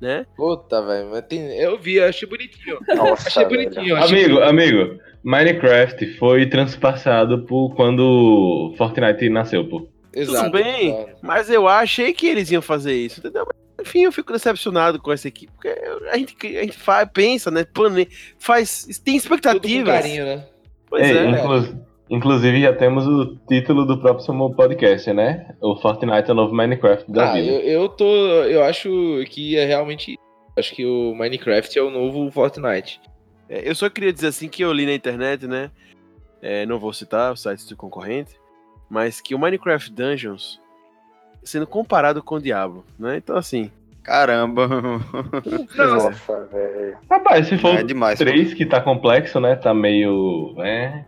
Speaker 1: né?
Speaker 2: Puta, velho. mas tem- Eu vi, eu achei bonitinho.
Speaker 6: Nossa.
Speaker 2: Achei
Speaker 6: velho.
Speaker 2: bonitinho. achei
Speaker 5: Amigo, amigo, Minecraft foi transpassado por quando Fortnite nasceu, pô.
Speaker 2: Exato.
Speaker 1: bem.
Speaker 2: concordo.
Speaker 1: Mas eu achei que eles iam fazer isso, entendeu? Mas, enfim, eu fico decepcionado com essa equipe. Porque a gente, a gente faz, pensa, né? Plane... Faz. Tem
Speaker 2: Tudo com
Speaker 1: expectativas.
Speaker 2: carinho, né?
Speaker 1: Pois
Speaker 5: Ei,
Speaker 1: é.
Speaker 5: inclu- Inclusive, já temos o título do próximo podcast, né? O Fortnite é o novo Minecraft da
Speaker 2: Ah,
Speaker 5: vida.
Speaker 2: eu, eu tô. Eu acho que é realmente. Acho que o Minecraft é o novo Fortnite.
Speaker 1: É, eu só queria dizer assim que eu li na internet, né? é, não vou citar o site do concorrente, mas que o Minecraft Dungeons sendo comparado com o Diablo, né? Então assim,
Speaker 3: Caramba.
Speaker 6: Nossa, velho.
Speaker 5: Rapaz, se for
Speaker 3: É demais. pô.
Speaker 5: 3 que tá complexo, né? Tá meio. É...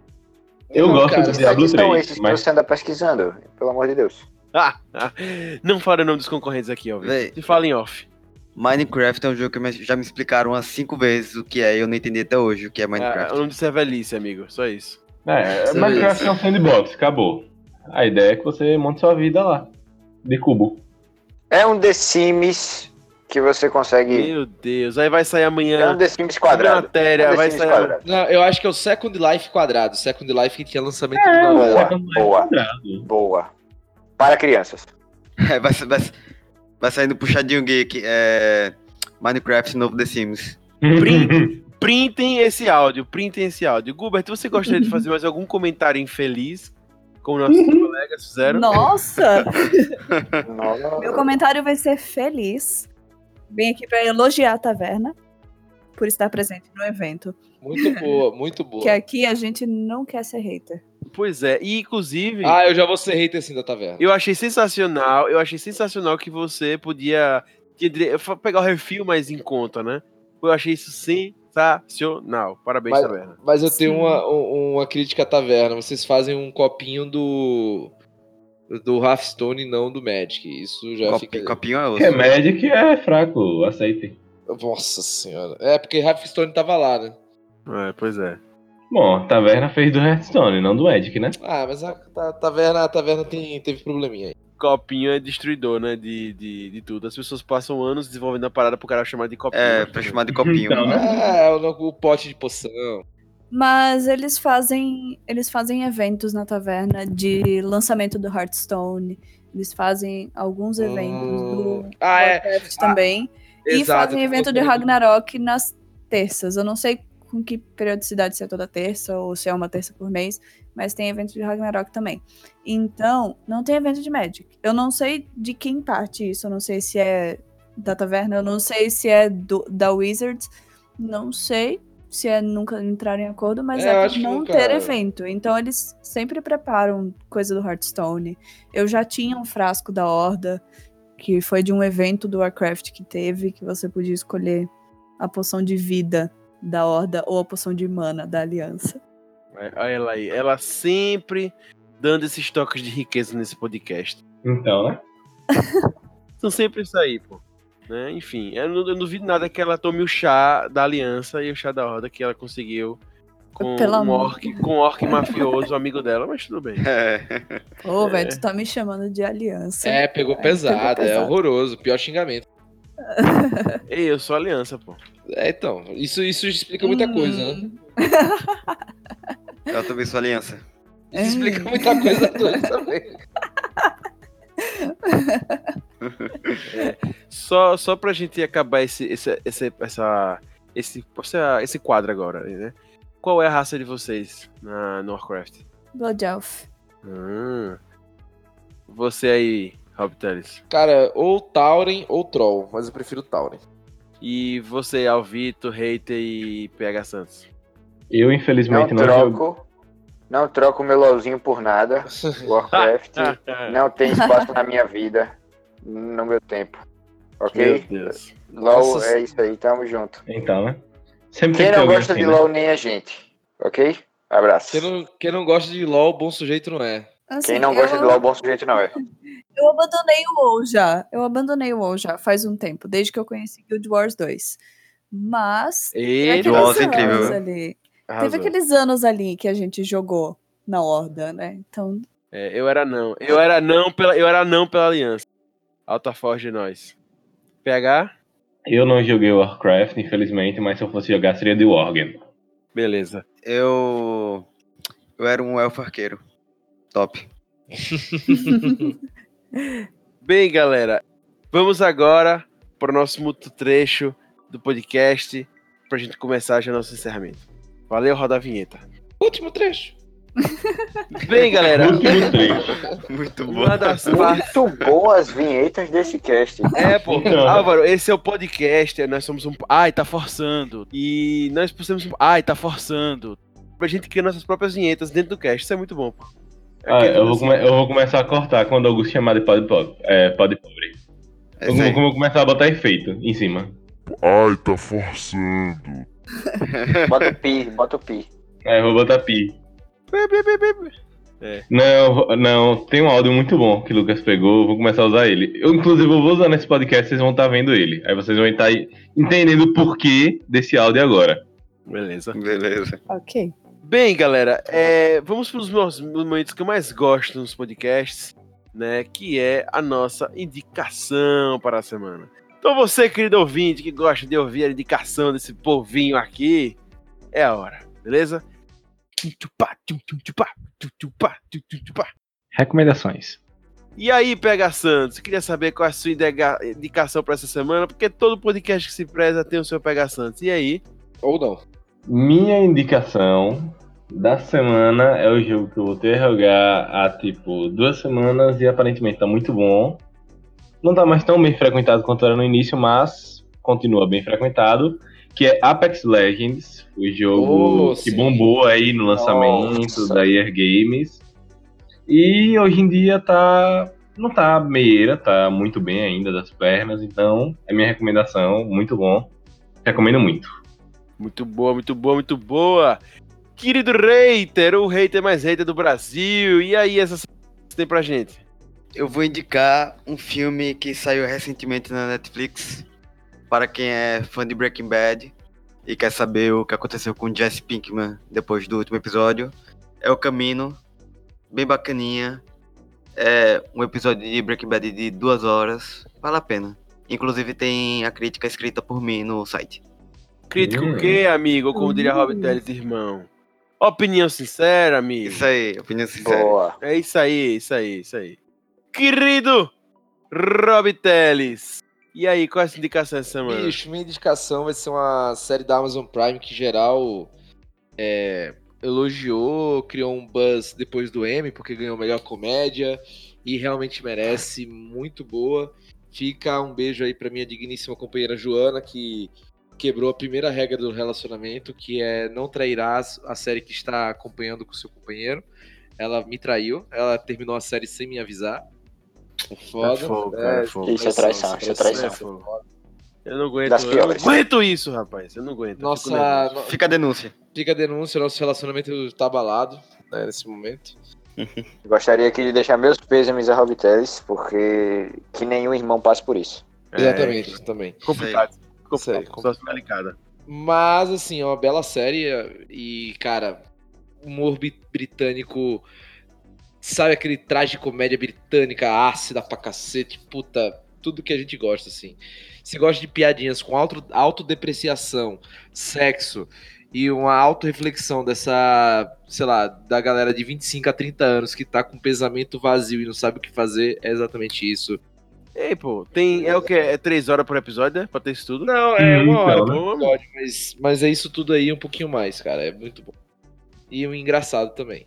Speaker 5: Eu
Speaker 2: Não,
Speaker 5: gosto
Speaker 2: cara,
Speaker 5: do Diablo
Speaker 6: sites são
Speaker 5: 3,
Speaker 6: esses que
Speaker 5: mas
Speaker 6: você anda pesquisando? Pelo amor de Deus.
Speaker 1: ah, ah, não fala o nome dos concorrentes aqui, ó.
Speaker 3: Véi.
Speaker 1: Se fala em off.
Speaker 3: Minecraft é um jogo que já me explicaram umas cinco vezes o que é e eu não entendi até hoje o que é
Speaker 1: Ah,
Speaker 3: Minecraft.
Speaker 1: o nome disso é velhice, amigo. Só isso.
Speaker 5: É,
Speaker 2: Isso
Speaker 5: Minecraft é um sandbox, acabou. A ideia é que você monte sua vida lá. De cubo.
Speaker 6: É um The Sims que você consegue.
Speaker 1: Meu Deus. Aí vai sair
Speaker 6: É um
Speaker 1: amanhã.
Speaker 6: The Sims quadrado.
Speaker 1: matéria,
Speaker 6: É um The
Speaker 1: vai
Speaker 6: Sims
Speaker 1: sair.
Speaker 6: quadrado.
Speaker 2: Não, eu acho que é o Second Life quadrado. Second Life que tinha lançamento
Speaker 5: É,
Speaker 2: do
Speaker 6: Boa, boa.
Speaker 5: quadrado.
Speaker 6: Boa. Para crianças.
Speaker 3: É, vai, vai, vai saindo puxadinho geek. É, Minecraft novo The Sims.
Speaker 1: Prin- Printem esse áudio, printem esse áudio. Gilbert, você gostaria de fazer mais algum comentário infeliz? Como nossos colegas fizeram?
Speaker 4: Nossa! Meu comentário vai ser feliz. Vem aqui pra elogiar a taverna por estar presente no evento.
Speaker 2: Muito boa, muito boa.
Speaker 4: Que aqui a gente não quer ser hater.
Speaker 1: Pois é, e inclusive,
Speaker 2: Ah, eu já vou ser hater assim da taverna.
Speaker 1: eu achei sensacional, eu achei sensacional que você podia pegar o refil mais em conta, né? Eu achei isso sensacional. Parabéns,
Speaker 2: Mas-
Speaker 1: taverna.
Speaker 2: Mas eu tenho
Speaker 4: Sim.
Speaker 2: uma, um- uma crítica à taverna. Vocês fazem um copinho do. Do Hearthstone e não do Magic. Isso já
Speaker 3: Copi-
Speaker 2: fica.
Speaker 3: Copinho é osso.
Speaker 5: É Magic é fraco, aceite.
Speaker 2: Nossa senhora. É porque Hearthstone tava lá, né?
Speaker 1: É, pois é.
Speaker 5: Bom, a taverna fez do Hearthstone, não do Magic, né?
Speaker 2: Ah, mas a, a taverna, a taverna tem, teve probleminha aí.
Speaker 1: Copinho é destruidor, né? De, de, de tudo. As pessoas passam anos desenvolvendo a parada pro cara chamar de copinho.
Speaker 3: É,
Speaker 1: né?
Speaker 3: pra chamar de copinho.
Speaker 5: Então, né?
Speaker 2: É, o, o pote de poção.
Speaker 4: Mas eles fazem, eles fazem eventos na taverna de lançamento do Hearthstone. Eles fazem alguns eventos
Speaker 2: Hum.
Speaker 4: do
Speaker 2: Ah, é.
Speaker 4: Warcraft também. E
Speaker 2: Exato,
Speaker 4: fazem evento de Ragnarok nas terças. Eu não sei com que periodicidade, se é toda terça ou se é uma terça por mês, mas tem evento de Ragnarok também. Então, não tem evento de Magic. Eu não sei de quem parte isso, eu não sei se é da taverna, eu não sei se é do- da Wizards, não sei se é nunca entrar em acordo, mas
Speaker 2: É,
Speaker 4: é,
Speaker 2: acho
Speaker 4: por
Speaker 2: que
Speaker 4: não
Speaker 2: nunca-
Speaker 4: ter evento. Então eles sempre preparam coisa do Hearthstone. Eu já tinha um frasco da Horda, que foi de um evento do Warcraft que teve, que você podia escolher a poção de vida da Horda ou a poção de mana da Aliança.
Speaker 1: É, Olha ela aí. Ela sempre dando esses toques de riqueza nesse podcast.
Speaker 5: Então, né?
Speaker 1: São sempre isso aí, pô. Né? Enfim, eu não, eu não duvido nada que ela tome o chá da aliança e o chá da horda que ela conseguiu com
Speaker 4: Pelo
Speaker 1: um orc, com um orc mafioso, amigo dela, mas tudo bem.
Speaker 3: É.
Speaker 4: Pô, velho, tu tá me chamando de Aliança.
Speaker 2: É, pegou
Speaker 4: É,
Speaker 2: pesado,
Speaker 4: pegou
Speaker 2: é
Speaker 4: pesado.
Speaker 2: horroroso, pior xingamento.
Speaker 1: Ei, eu sou aliança, pô.
Speaker 2: É, então, isso, isso explica muita
Speaker 4: Hum.
Speaker 2: coisa, né?
Speaker 3: Eu também sou aliança.
Speaker 4: É.
Speaker 2: Isso explica muita coisa também.
Speaker 1: Só, só pra gente acabar esse, esse, esse, essa, esse, essa- esse quadro agora, né? Qual é a raça de vocês na, no Warcraft?
Speaker 4: Blood Elf.
Speaker 1: Hum. Você aí, Rob Teles.
Speaker 2: Cara, ou Tauren ou Troll, mas eu prefiro Tauren.
Speaker 1: E você, Alvito, Hater e PH Santos.
Speaker 5: Eu,
Speaker 6: Não
Speaker 5: infelizmente, não, jogo.
Speaker 6: troco. Não troco meu LOLzinho por nada. Warcraft não tem espaço na minha vida. No meu tempo.
Speaker 1: Meu
Speaker 6: Ok?
Speaker 1: Deus.
Speaker 6: LOL
Speaker 2: Nossa,
Speaker 6: é isso aí, tamo junto.
Speaker 5: Então, né? Sempre
Speaker 6: Quem não gosta
Speaker 5: assim,
Speaker 6: de
Speaker 5: né?
Speaker 6: LOL nem a gente. Ok? Abraço.
Speaker 2: Quem não, quem não gosta de LOL, bom sujeito não é.
Speaker 4: Assim,
Speaker 6: Quem não gosta
Speaker 4: eu,
Speaker 6: de LOL, bom sujeito não é.
Speaker 4: Eu abandonei o WoW já. Eu abandonei o WoW já faz um tempo, desde que eu conheci Guild Wars 2. Mas teve
Speaker 1: Ele
Speaker 4: aqueles
Speaker 3: Nossa,
Speaker 4: anos
Speaker 3: incrível.
Speaker 4: ali.
Speaker 1: arrasou.
Speaker 4: Teve aqueles anos ali que a gente jogou na Horda, né? Então,
Speaker 1: É, eu era não. Eu era não pela, eu era não pela aliança. Alta Forge de nós. PH?
Speaker 5: Eu não joguei Warcraft, infelizmente, mas se eu fosse jogar seria de Worgen.
Speaker 1: Beleza.
Speaker 3: Eu. Eu era um elfo arqueiro. Top.
Speaker 1: Bem, galera, vamos agora para o nosso mútuo trecho do podcast para a gente começar já nosso encerramento. Valeu, roda a vinheta.
Speaker 2: Último trecho.
Speaker 1: Bem, galera,
Speaker 5: trecho.
Speaker 3: Muito bom.
Speaker 6: Muito boas vinhetas desse cast.
Speaker 1: É, pô,
Speaker 5: Então.
Speaker 1: Álvaro, esse é o podcast, nós somos um. Ai, tá forçando. E nós somos um. Ai, tá forçando. Pra gente criar nossas próprias vinhetas dentro do cast, isso é muito bom, pô. É
Speaker 5: Ah, eu, vou come- eu vou começar a cortar quando o Augusto chamar de pod pobre. É, pod pobre.
Speaker 3: É
Speaker 5: Eu vou, vou começar a botar efeito em cima.
Speaker 7: Ai, tá forçando.
Speaker 6: Bota o pi, bota o pi.
Speaker 5: É, eu vou botar pi.
Speaker 1: Bi.
Speaker 5: Não, não, tem um áudio muito bom que o Lucas pegou, vou começar a usar ele. Eu, inclusive, eu vou usar nesse podcast, vocês vão estar vendo ele. Aí vocês vão estar entendendo o porquê desse áudio agora.
Speaker 1: Beleza.
Speaker 3: Beleza.
Speaker 4: Ok.
Speaker 1: Bem, galera, é, vamos para os meus momentos que eu mais gosto nos podcasts, né? Que é a nossa indicação para a semana. Então, você, querido ouvinte, que gosta de ouvir a indicação desse povinho aqui, é a hora, beleza?
Speaker 5: Recomendações.
Speaker 1: E aí, Pega Santos, eu queria saber qual é a sua indicação para essa semana, porque todo podcast que se preza tem o seu Pega Santos. E aí?
Speaker 2: Ou não.
Speaker 5: Minha indicação da semana é o jogo que eu voltei a jogar há tipo duas semanas e aparentemente tá muito bom. Não tá mais tão bem frequentado quanto era no início, mas continua bem frequentado. Que é Apex Legends, o jogo
Speaker 2: Oh,
Speaker 5: que
Speaker 2: sim.
Speaker 5: bombou aí no lançamento
Speaker 6: Nossa.
Speaker 5: da Year Games. E hoje em dia tá. Não tá meieira, tá muito bem ainda das pernas, então é minha recomendação, muito bom. Recomendo muito.
Speaker 1: Muito boa, muito boa, muito boa. Querido hater, o hater mais hater do Brasil. E aí, essa semana que você tem pra gente?
Speaker 3: Eu vou indicar um filme que saiu recentemente na Netflix. Para quem é fã de Breaking Bad e quer saber o que aconteceu com Jesse Pinkman depois do último episódio. É o Camino. Bem bacaninha. É um episódio de Breaking Bad de duas horas. Vale a pena. Inclusive tem a crítica escrita por mim no site.
Speaker 1: Crítico o quê, amigo? Como diria Robert Teles, irmão? Opinião sincera, amigo.
Speaker 3: Isso aí, opinião sincera.
Speaker 6: Boa.
Speaker 1: É isso aí, isso aí, isso aí. Querido Rob Teles. E aí, qual é a sua indicação essa semana?
Speaker 2: Bicho, minha indicação vai ser uma série da Amazon Prime que geral é, elogiou, criou um buzz depois do M, porque ganhou melhor comédia e realmente merece, muito boa. Fica um beijo aí pra minha digníssima companheira Joana, que quebrou a primeira regra do relacionamento, que é não trairás a série que está acompanhando com seu companheiro. Ela me traiu, ela terminou a série sem me avisar. É foda.
Speaker 1: fogo, cara, é fogo.
Speaker 6: Isso é traição, isso é traição.
Speaker 1: fogo. Eu não aguento,
Speaker 6: Das
Speaker 1: eu não aguento isso, rapaz. Eu não aguento.
Speaker 2: Nossa, no-
Speaker 3: Fica a denúncia.
Speaker 2: Fica a denúncia, nosso relacionamento tá abalado né, nesse momento.
Speaker 6: Gostaria aqui de deixar meus pêsames a Rob Teles, porque que nenhum irmão passe por isso.
Speaker 1: É,
Speaker 2: Exatamente, também.
Speaker 1: complicado. Complicado. Situação delicada.
Speaker 2: Mas, assim, é uma bela série e, cara, humor britânico. Sabe aquele traje de comédia britânica ácida pra cacete? Puta, tudo que a gente gosta, assim. Se gosta de piadinhas com auto, autodepreciação, sexo e uma autorreflexão dessa, sei lá, da galera de 25 a 30 anos que tá com pensamento vazio e não sabe o que fazer, é exatamente isso.
Speaker 1: Ei, pô, tem. É o quê? É três horas por episódio, né? Pra ter isso tudo?
Speaker 2: Não, é uma hora
Speaker 5: então,
Speaker 2: por
Speaker 1: né?
Speaker 2: episódio, mas, mas é isso tudo aí um pouquinho mais, cara. É muito bom. E um engraçado também.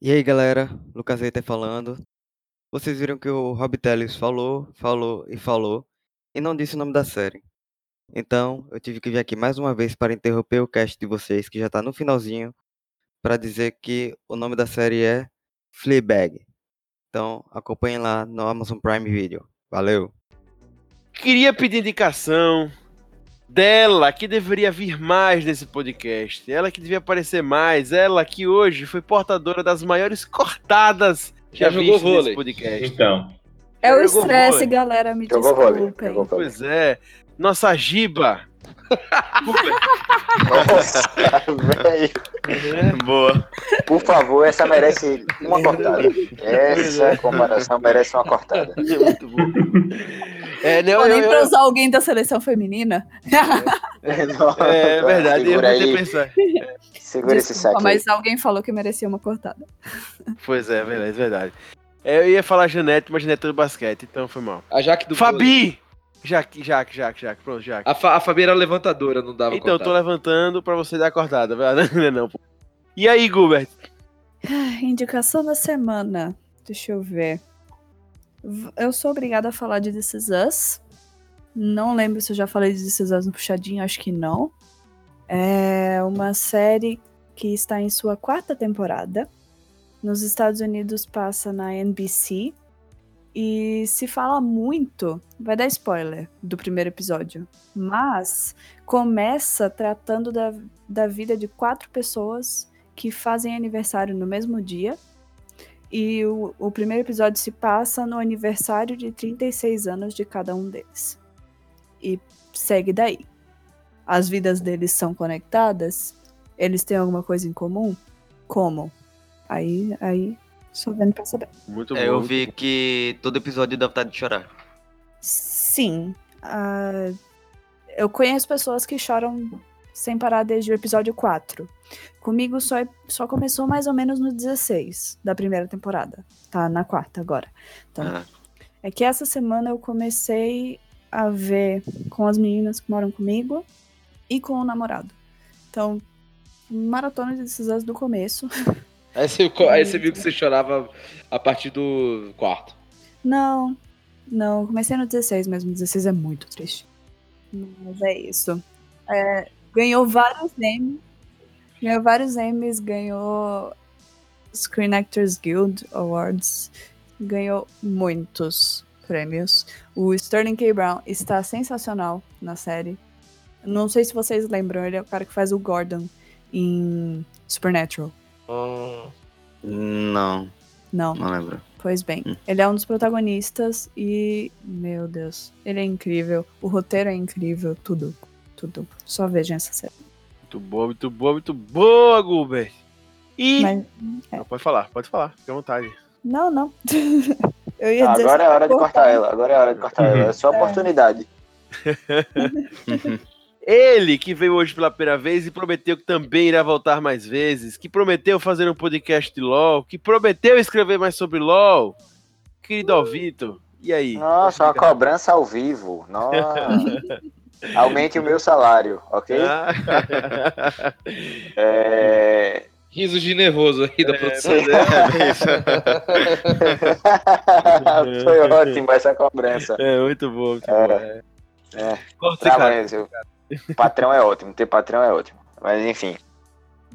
Speaker 3: E aí galera, Lucas Reiter falando. Vocês viram que o Rob Teles falou, falou e falou e não disse o nome da série. Então eu tive que vir aqui mais uma vez para interromper o cast de vocês que já tá no finalzinho para dizer que o nome da série é Fleabag. Então acompanhem lá no Amazon Prime Video. Valeu!
Speaker 1: Queria pedir indicação dela, que deveria vir mais nesse podcast. Ela que devia aparecer mais. Ela que hoje foi portadora das maiores cortadas
Speaker 2: Já jogou
Speaker 1: vistas nesse
Speaker 2: vôlei.
Speaker 1: podcast.
Speaker 5: Então,
Speaker 4: É o estresse,
Speaker 1: vôlei.
Speaker 4: galera. Me
Speaker 6: vôlei.
Speaker 4: desculpem.
Speaker 6: Vôlei.
Speaker 1: Pois é. Nossa Giba.
Speaker 6: Nossa, velho.
Speaker 3: Boa!
Speaker 6: Por favor, essa merece uma cortada. Essa comparação merece uma cortada.
Speaker 1: Muito bom. É, não,
Speaker 4: Pô,
Speaker 1: eu,
Speaker 4: nem
Speaker 1: eu-
Speaker 4: pra usar alguém da seleção feminina.
Speaker 6: Não,
Speaker 1: é verdade, eu
Speaker 6: segura
Speaker 1: vou ter pensar.
Speaker 6: segura esse
Speaker 4: Desculpa,
Speaker 6: saque aí.
Speaker 4: mas alguém falou que merecia uma cortada.
Speaker 1: Pois é, verdade, verdade. É, Eu ia falar Janete, mas Janete é do basquete, então foi mal.
Speaker 2: A Jaque do
Speaker 1: Fabi! Jaque, Jaque, Jaque, Jaque, pronto, Jaque.
Speaker 2: A, Fa a Fabi era levantadora, não dava
Speaker 1: Então, eu tô levantando pra você dar a cortada, velho. Não, não, pô. E aí, Gilbert?
Speaker 4: Ah, Indicação da semana. Deixa eu ver. Eu sou obrigada a falar de This Is Us. Não lembro se eu já falei de This Is Us no Puxadinho, acho que não. É uma série que está em sua quarta temporada. Nos Estados Unidos passa na NBC. E se fala muito, vai dar spoiler do primeiro episódio. Mas começa tratando da, da vida de quatro pessoas que fazem aniversário no mesmo dia. E o, o primeiro episódio se passa no aniversário de 36 anos de cada um deles. E segue daí. As vidas deles são conectadas? Eles têm alguma coisa em comum? Como? Aí, aí, só vendo pra saber.
Speaker 1: Muito
Speaker 3: É, eu vi que todo episódio dá vontade de chorar.
Speaker 4: Sim. ah, eu conheço pessoas que choram sem parar desde o episódio 4. Comigo só, só começou mais ou menos no 16 da primeira temporada. Tá na quarta agora. Então,
Speaker 3: Ah,
Speaker 4: é que essa semana eu comecei a ver com as meninas que moram comigo e com o namorado. Então, maratona de decisões do começo.
Speaker 2: Aí você, aí você viu que você chorava a partir do quarto.
Speaker 4: Não, não, comecei no 16 mesmo. 16 é muito triste. Mas é isso. É, ganhou vários Emmys. Ganhou vários Emmys, ganhou Screen Actors Guild Awards. Ganhou muitos prêmios. O Sterling K. Brown está sensacional na série. Não sei se vocês lembram, ele é o cara que faz o Gordon em Supernatural.
Speaker 3: Não,
Speaker 4: Não.
Speaker 3: não lembro.
Speaker 4: Pois bem,
Speaker 3: Hum.
Speaker 4: ele é um dos protagonistas e, meu Deus, ele é incrível. O roteiro é incrível, tudo, tudo. Só vejam essa série.
Speaker 1: Muito boa, muito boa, muito boa, Gilbert. E.
Speaker 4: Mas, é.
Speaker 1: Não, pode falar, pode falar, fica à vontade.
Speaker 4: não, não. Eu ia
Speaker 6: Não,
Speaker 4: dizer
Speaker 6: agora é hora de
Speaker 4: cortar.
Speaker 6: cortar ela. Agora é hora de cortar ela. É só oportunidade.
Speaker 1: Ele que veio hoje pela primeira vez e prometeu que também irá voltar mais vezes, que prometeu fazer um podcast de LOL, que prometeu escrever mais sobre LOL. Querido Alvito, e aí?
Speaker 6: Nossa, uma cobrança ao vivo. Nossa. Aumente o meu salário, ok?
Speaker 1: Ah.
Speaker 6: É...
Speaker 2: Riso de nervoso aí da produção.
Speaker 6: Foi ótimo essa cobrança.
Speaker 1: É, muito bom, muito
Speaker 6: É.
Speaker 1: bom. É.
Speaker 6: É.
Speaker 1: Corta,
Speaker 6: Patrão é ótimo, ter patrão é ótimo. Mas enfim.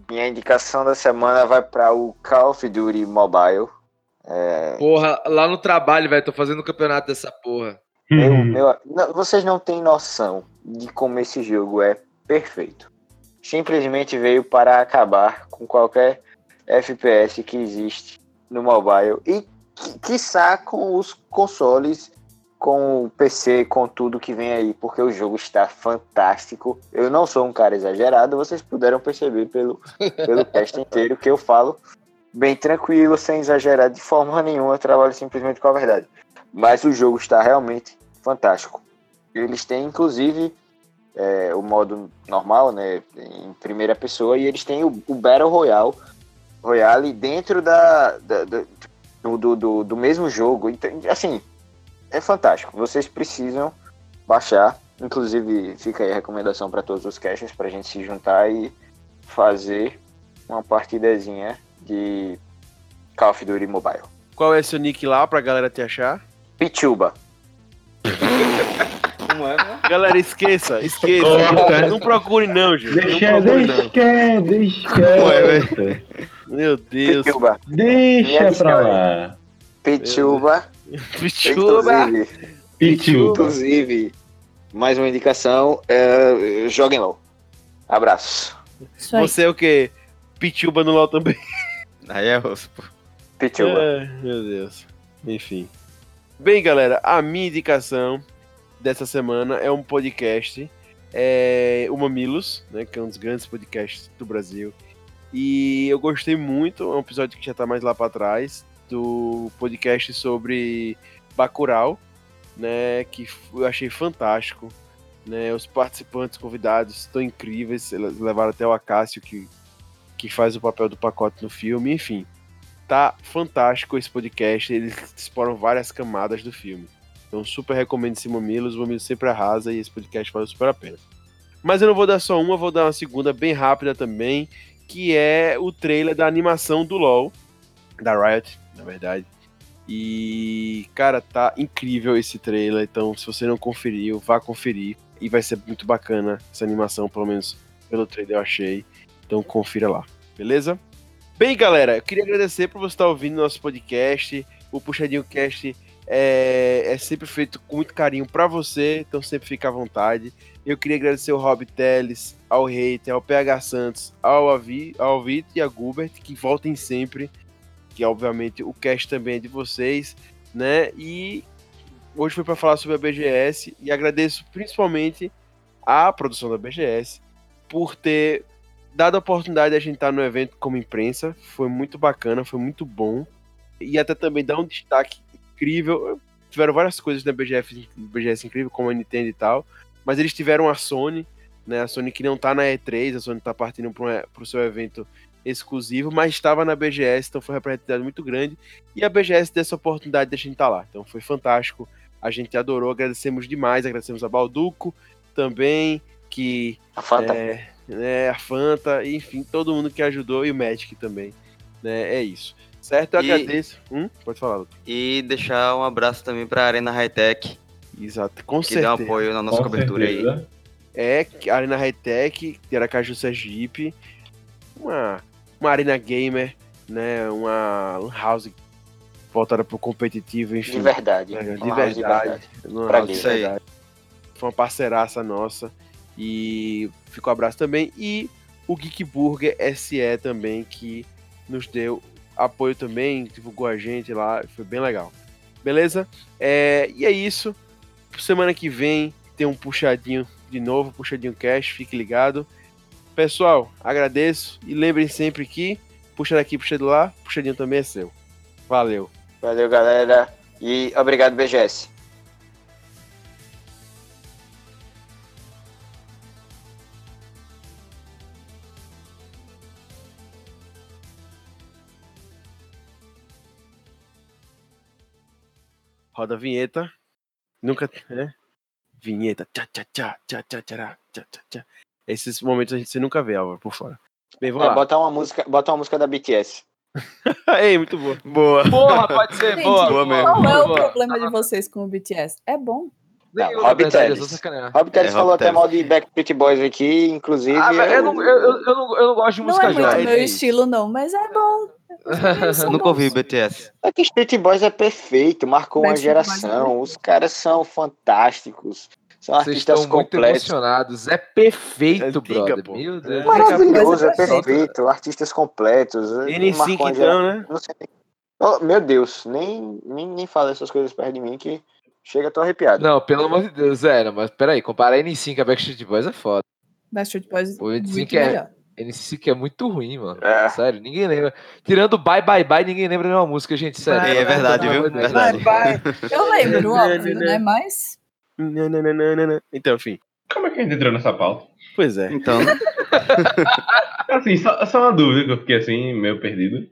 Speaker 6: Minha indicação da semana vai para o Call of Duty Mobile. É,
Speaker 2: Porra, lá no trabalho, velho, tô fazendo o campeonato dessa porra.
Speaker 6: meu,
Speaker 5: Uhum.
Speaker 6: meu- não, vocês não têm noção de como esse jogo é perfeito. Simplesmente veio para acabar com qualquer FPS que existe no mobile e qui- quiçá com os consoles, com o PC, com tudo que vem aí, porque o jogo está fantástico. Eu não sou um cara exagerado, vocês puderam perceber pelo, pelo cast inteiro que eu falo bem tranquilo, sem exagerar de forma nenhuma, eu trabalho simplesmente com a verdade. Mas o jogo está realmente fantástico. Eles têm, inclusive, é, o modo normal, né, em primeira pessoa, e eles têm o, o Battle Royale, Royale dentro da, da- da- do, do, do, do mesmo jogo. Então, assim, é fantástico. Vocês precisam baixar. Inclusive, fica aí a recomendação para todos os caches para a gente se juntar e fazer uma partidazinha de Call of Duty Mobile.
Speaker 1: Qual é seu nick lá pra galera te achar?
Speaker 6: Pituba.
Speaker 3: Como é, né?
Speaker 1: Galera, esqueça, esqueça.
Speaker 5: Corta.
Speaker 1: Não procure não. Não
Speaker 5: Deixa,
Speaker 1: procure
Speaker 5: deixa,
Speaker 1: não.
Speaker 5: quieto, deixa.
Speaker 1: Meu Deus.
Speaker 6: Pituba.
Speaker 5: Deixa pra lá.
Speaker 6: Pituba.
Speaker 1: Pichuba.
Speaker 6: Inclusive,
Speaker 5: Pitiu.
Speaker 6: inclusive, mais uma indicação, é, joguem LOL. Abraço.
Speaker 1: Você é o quê? Pituba no LOL também.
Speaker 3: Aí é osso, pô.
Speaker 6: Pituba.
Speaker 1: Ai, meu Deus. Enfim. Bem, galera, a minha indicação dessa semana é um podcast. É o Mamilos, né? Que é um dos grandes podcasts do Brasil. E eu gostei muito, é um episódio que já tá mais lá pra trás, do podcast sobre Bacurau, né? Que eu achei fantástico. Né, os participantes convidados estão incríveis. Levaram até o Acácio, que, que faz o papel do pacote no filme. Enfim, tá fantástico esse podcast. Eles exploram várias camadas do filme. Então, super recomendo esse Mamilos. O Mamilos sempre arrasa e esse podcast vale super a pena. Mas eu não vou dar só uma, vou dar uma segunda bem rápida também, que é o trailer da animação do LoL, da Riot, na verdade. E, cara, tá incrível esse trailer. Então, se você não conferiu, vá conferir. E vai ser muito bacana essa animação, pelo menos pelo trailer eu achei. Então, confira lá, beleza? Bem, galera, eu queria agradecer por você estar ouvindo nosso podcast. O Puxadinho Cast é, é sempre feito com muito carinho para você, então sempre fica à vontade. Eu queria agradecer ao Rob Teles, ao Reiter, ao PH Santos, ao Avi, ao Vitor e a Gubert, que voltem sempre. Que obviamente o cast também é de vocês, né? E hoje foi para falar sobre a BGS e agradeço principalmente à produção da BGS por ter dado a oportunidade de a gente estar no evento como imprensa. Foi muito bacana, foi muito bom. E até também dar um destaque incrível. Tiveram várias coisas na BGF, BGS incrível, como a Nintendo e tal. Mas eles tiveram a Sony, né? A Sony que não tá na E3, a Sony tá partindo para o seu evento exclusivo, mas estava na BGS, então foi uma representatividade muito grande. E a BGS deu essa oportunidade de a gente estar lá. Então foi fantástico. A gente adorou, agradecemos demais, agradecemos a Balduco também, que
Speaker 6: A Fanta.
Speaker 1: é, né, a Fanta, enfim, todo mundo que ajudou e o Magic também. Né, é isso. Certo? Eu
Speaker 3: E-
Speaker 1: agradeço. Hum? Pode falar, Lucas.
Speaker 3: E deixar um abraço também pra Arena Hightech,
Speaker 1: Exato, com
Speaker 3: que
Speaker 1: certeza.
Speaker 3: dá um apoio na nossa
Speaker 5: Com
Speaker 3: cobertura aí.
Speaker 5: certeza.
Speaker 1: É a Arena Hightech, de Aracaju Sergipe, uma, uma Arena Gamer, né, uma lan house voltada pro competitivo, enfim.
Speaker 6: De verdade.
Speaker 1: É, de verdade.
Speaker 6: Pra
Speaker 1: house de?
Speaker 3: Isso aí.
Speaker 1: verdade. Foi uma parceiraça nossa. E ficou um abraço também. E o Geek Burger SE também, que nos deu apoio também, divulgou a gente lá, foi bem legal. Beleza? É, e é isso. Semana que vem tem um puxadinho de novo, puxadinho cash, fique ligado. Pessoal, agradeço e lembrem sempre que puxa daqui, puxa de lá, puxadinho também é seu. Valeu.
Speaker 6: Valeu, galera. E obrigado, BGS.
Speaker 1: Roda a vinheta. Nunca. É? Vinheta. Tchá, tchá, tchá, tchá, tchá, tchá, tchá, tchá. Esses momentos a gente você nunca vê, Álvaro, por fora. Bem, vamos
Speaker 6: É,
Speaker 1: lá.
Speaker 6: bota uma música, bota uma música da BTS.
Speaker 1: Ei, muito boa.
Speaker 3: Boa.
Speaker 2: Porra, pode ser,
Speaker 4: Gente,
Speaker 2: boa.
Speaker 3: boa mesmo.
Speaker 4: Qual é o
Speaker 2: boa.
Speaker 4: problema de vocês com o BTS? É bom.
Speaker 6: Não, Rob
Speaker 2: eu sacanear.
Speaker 6: Rob Teles
Speaker 3: É,
Speaker 6: falou até mal de Backstreet Boys aqui, inclusive.
Speaker 2: Ah, mas eu, não, eu, eu, eu não, eu não gosto de
Speaker 4: Não
Speaker 2: música
Speaker 4: é muito
Speaker 2: jovem.
Speaker 4: meu
Speaker 1: é isso.
Speaker 4: estilo, não, mas é bom.
Speaker 3: Nunca ouvi BTS.
Speaker 6: Backstreet Boys é perfeito, marcou uma
Speaker 4: Backstreet é
Speaker 6: geração.
Speaker 4: perfeito.
Speaker 6: Os caras são fantásticos. São
Speaker 2: Vocês
Speaker 6: artistas
Speaker 2: estão muito
Speaker 6: completos.
Speaker 2: emocionados. É perfeito,
Speaker 1: Antiga,
Speaker 2: brother.
Speaker 1: pô.
Speaker 2: Meu Deus.
Speaker 6: Maravilhoso, é
Speaker 4: perfeita.
Speaker 6: perfeito. Artistas completos.
Speaker 1: N5
Speaker 6: marcou uma
Speaker 1: então, né?
Speaker 6: Oh, meu Deus, nem, nem, nem fala essas coisas perto de mim que chega, tô arrepiado.
Speaker 2: Não, pelo amor de Deus, é, não, mas peraí, comparar N5 a Backstreet Boys é foda.
Speaker 4: Backstreet Boys
Speaker 2: O N5
Speaker 4: muito
Speaker 2: é-
Speaker 4: melhor.
Speaker 2: N5 é muito ruim, mano.
Speaker 6: É.
Speaker 2: Sério, ninguém lembra. Tirando Bye Bye Bye, ninguém lembra nenhuma música, gente, sério.
Speaker 3: É, é verdade, viu?
Speaker 2: de.
Speaker 3: Verdade.
Speaker 4: Vai, vai. Eu lembro, óbvio, né? Mas
Speaker 1: Nananana. Então, enfim.
Speaker 5: Como é que a gente entrou nessa pauta?
Speaker 1: Pois é.
Speaker 3: Então,
Speaker 5: Assim, só, só uma dúvida que eu fiquei assim, meio perdido.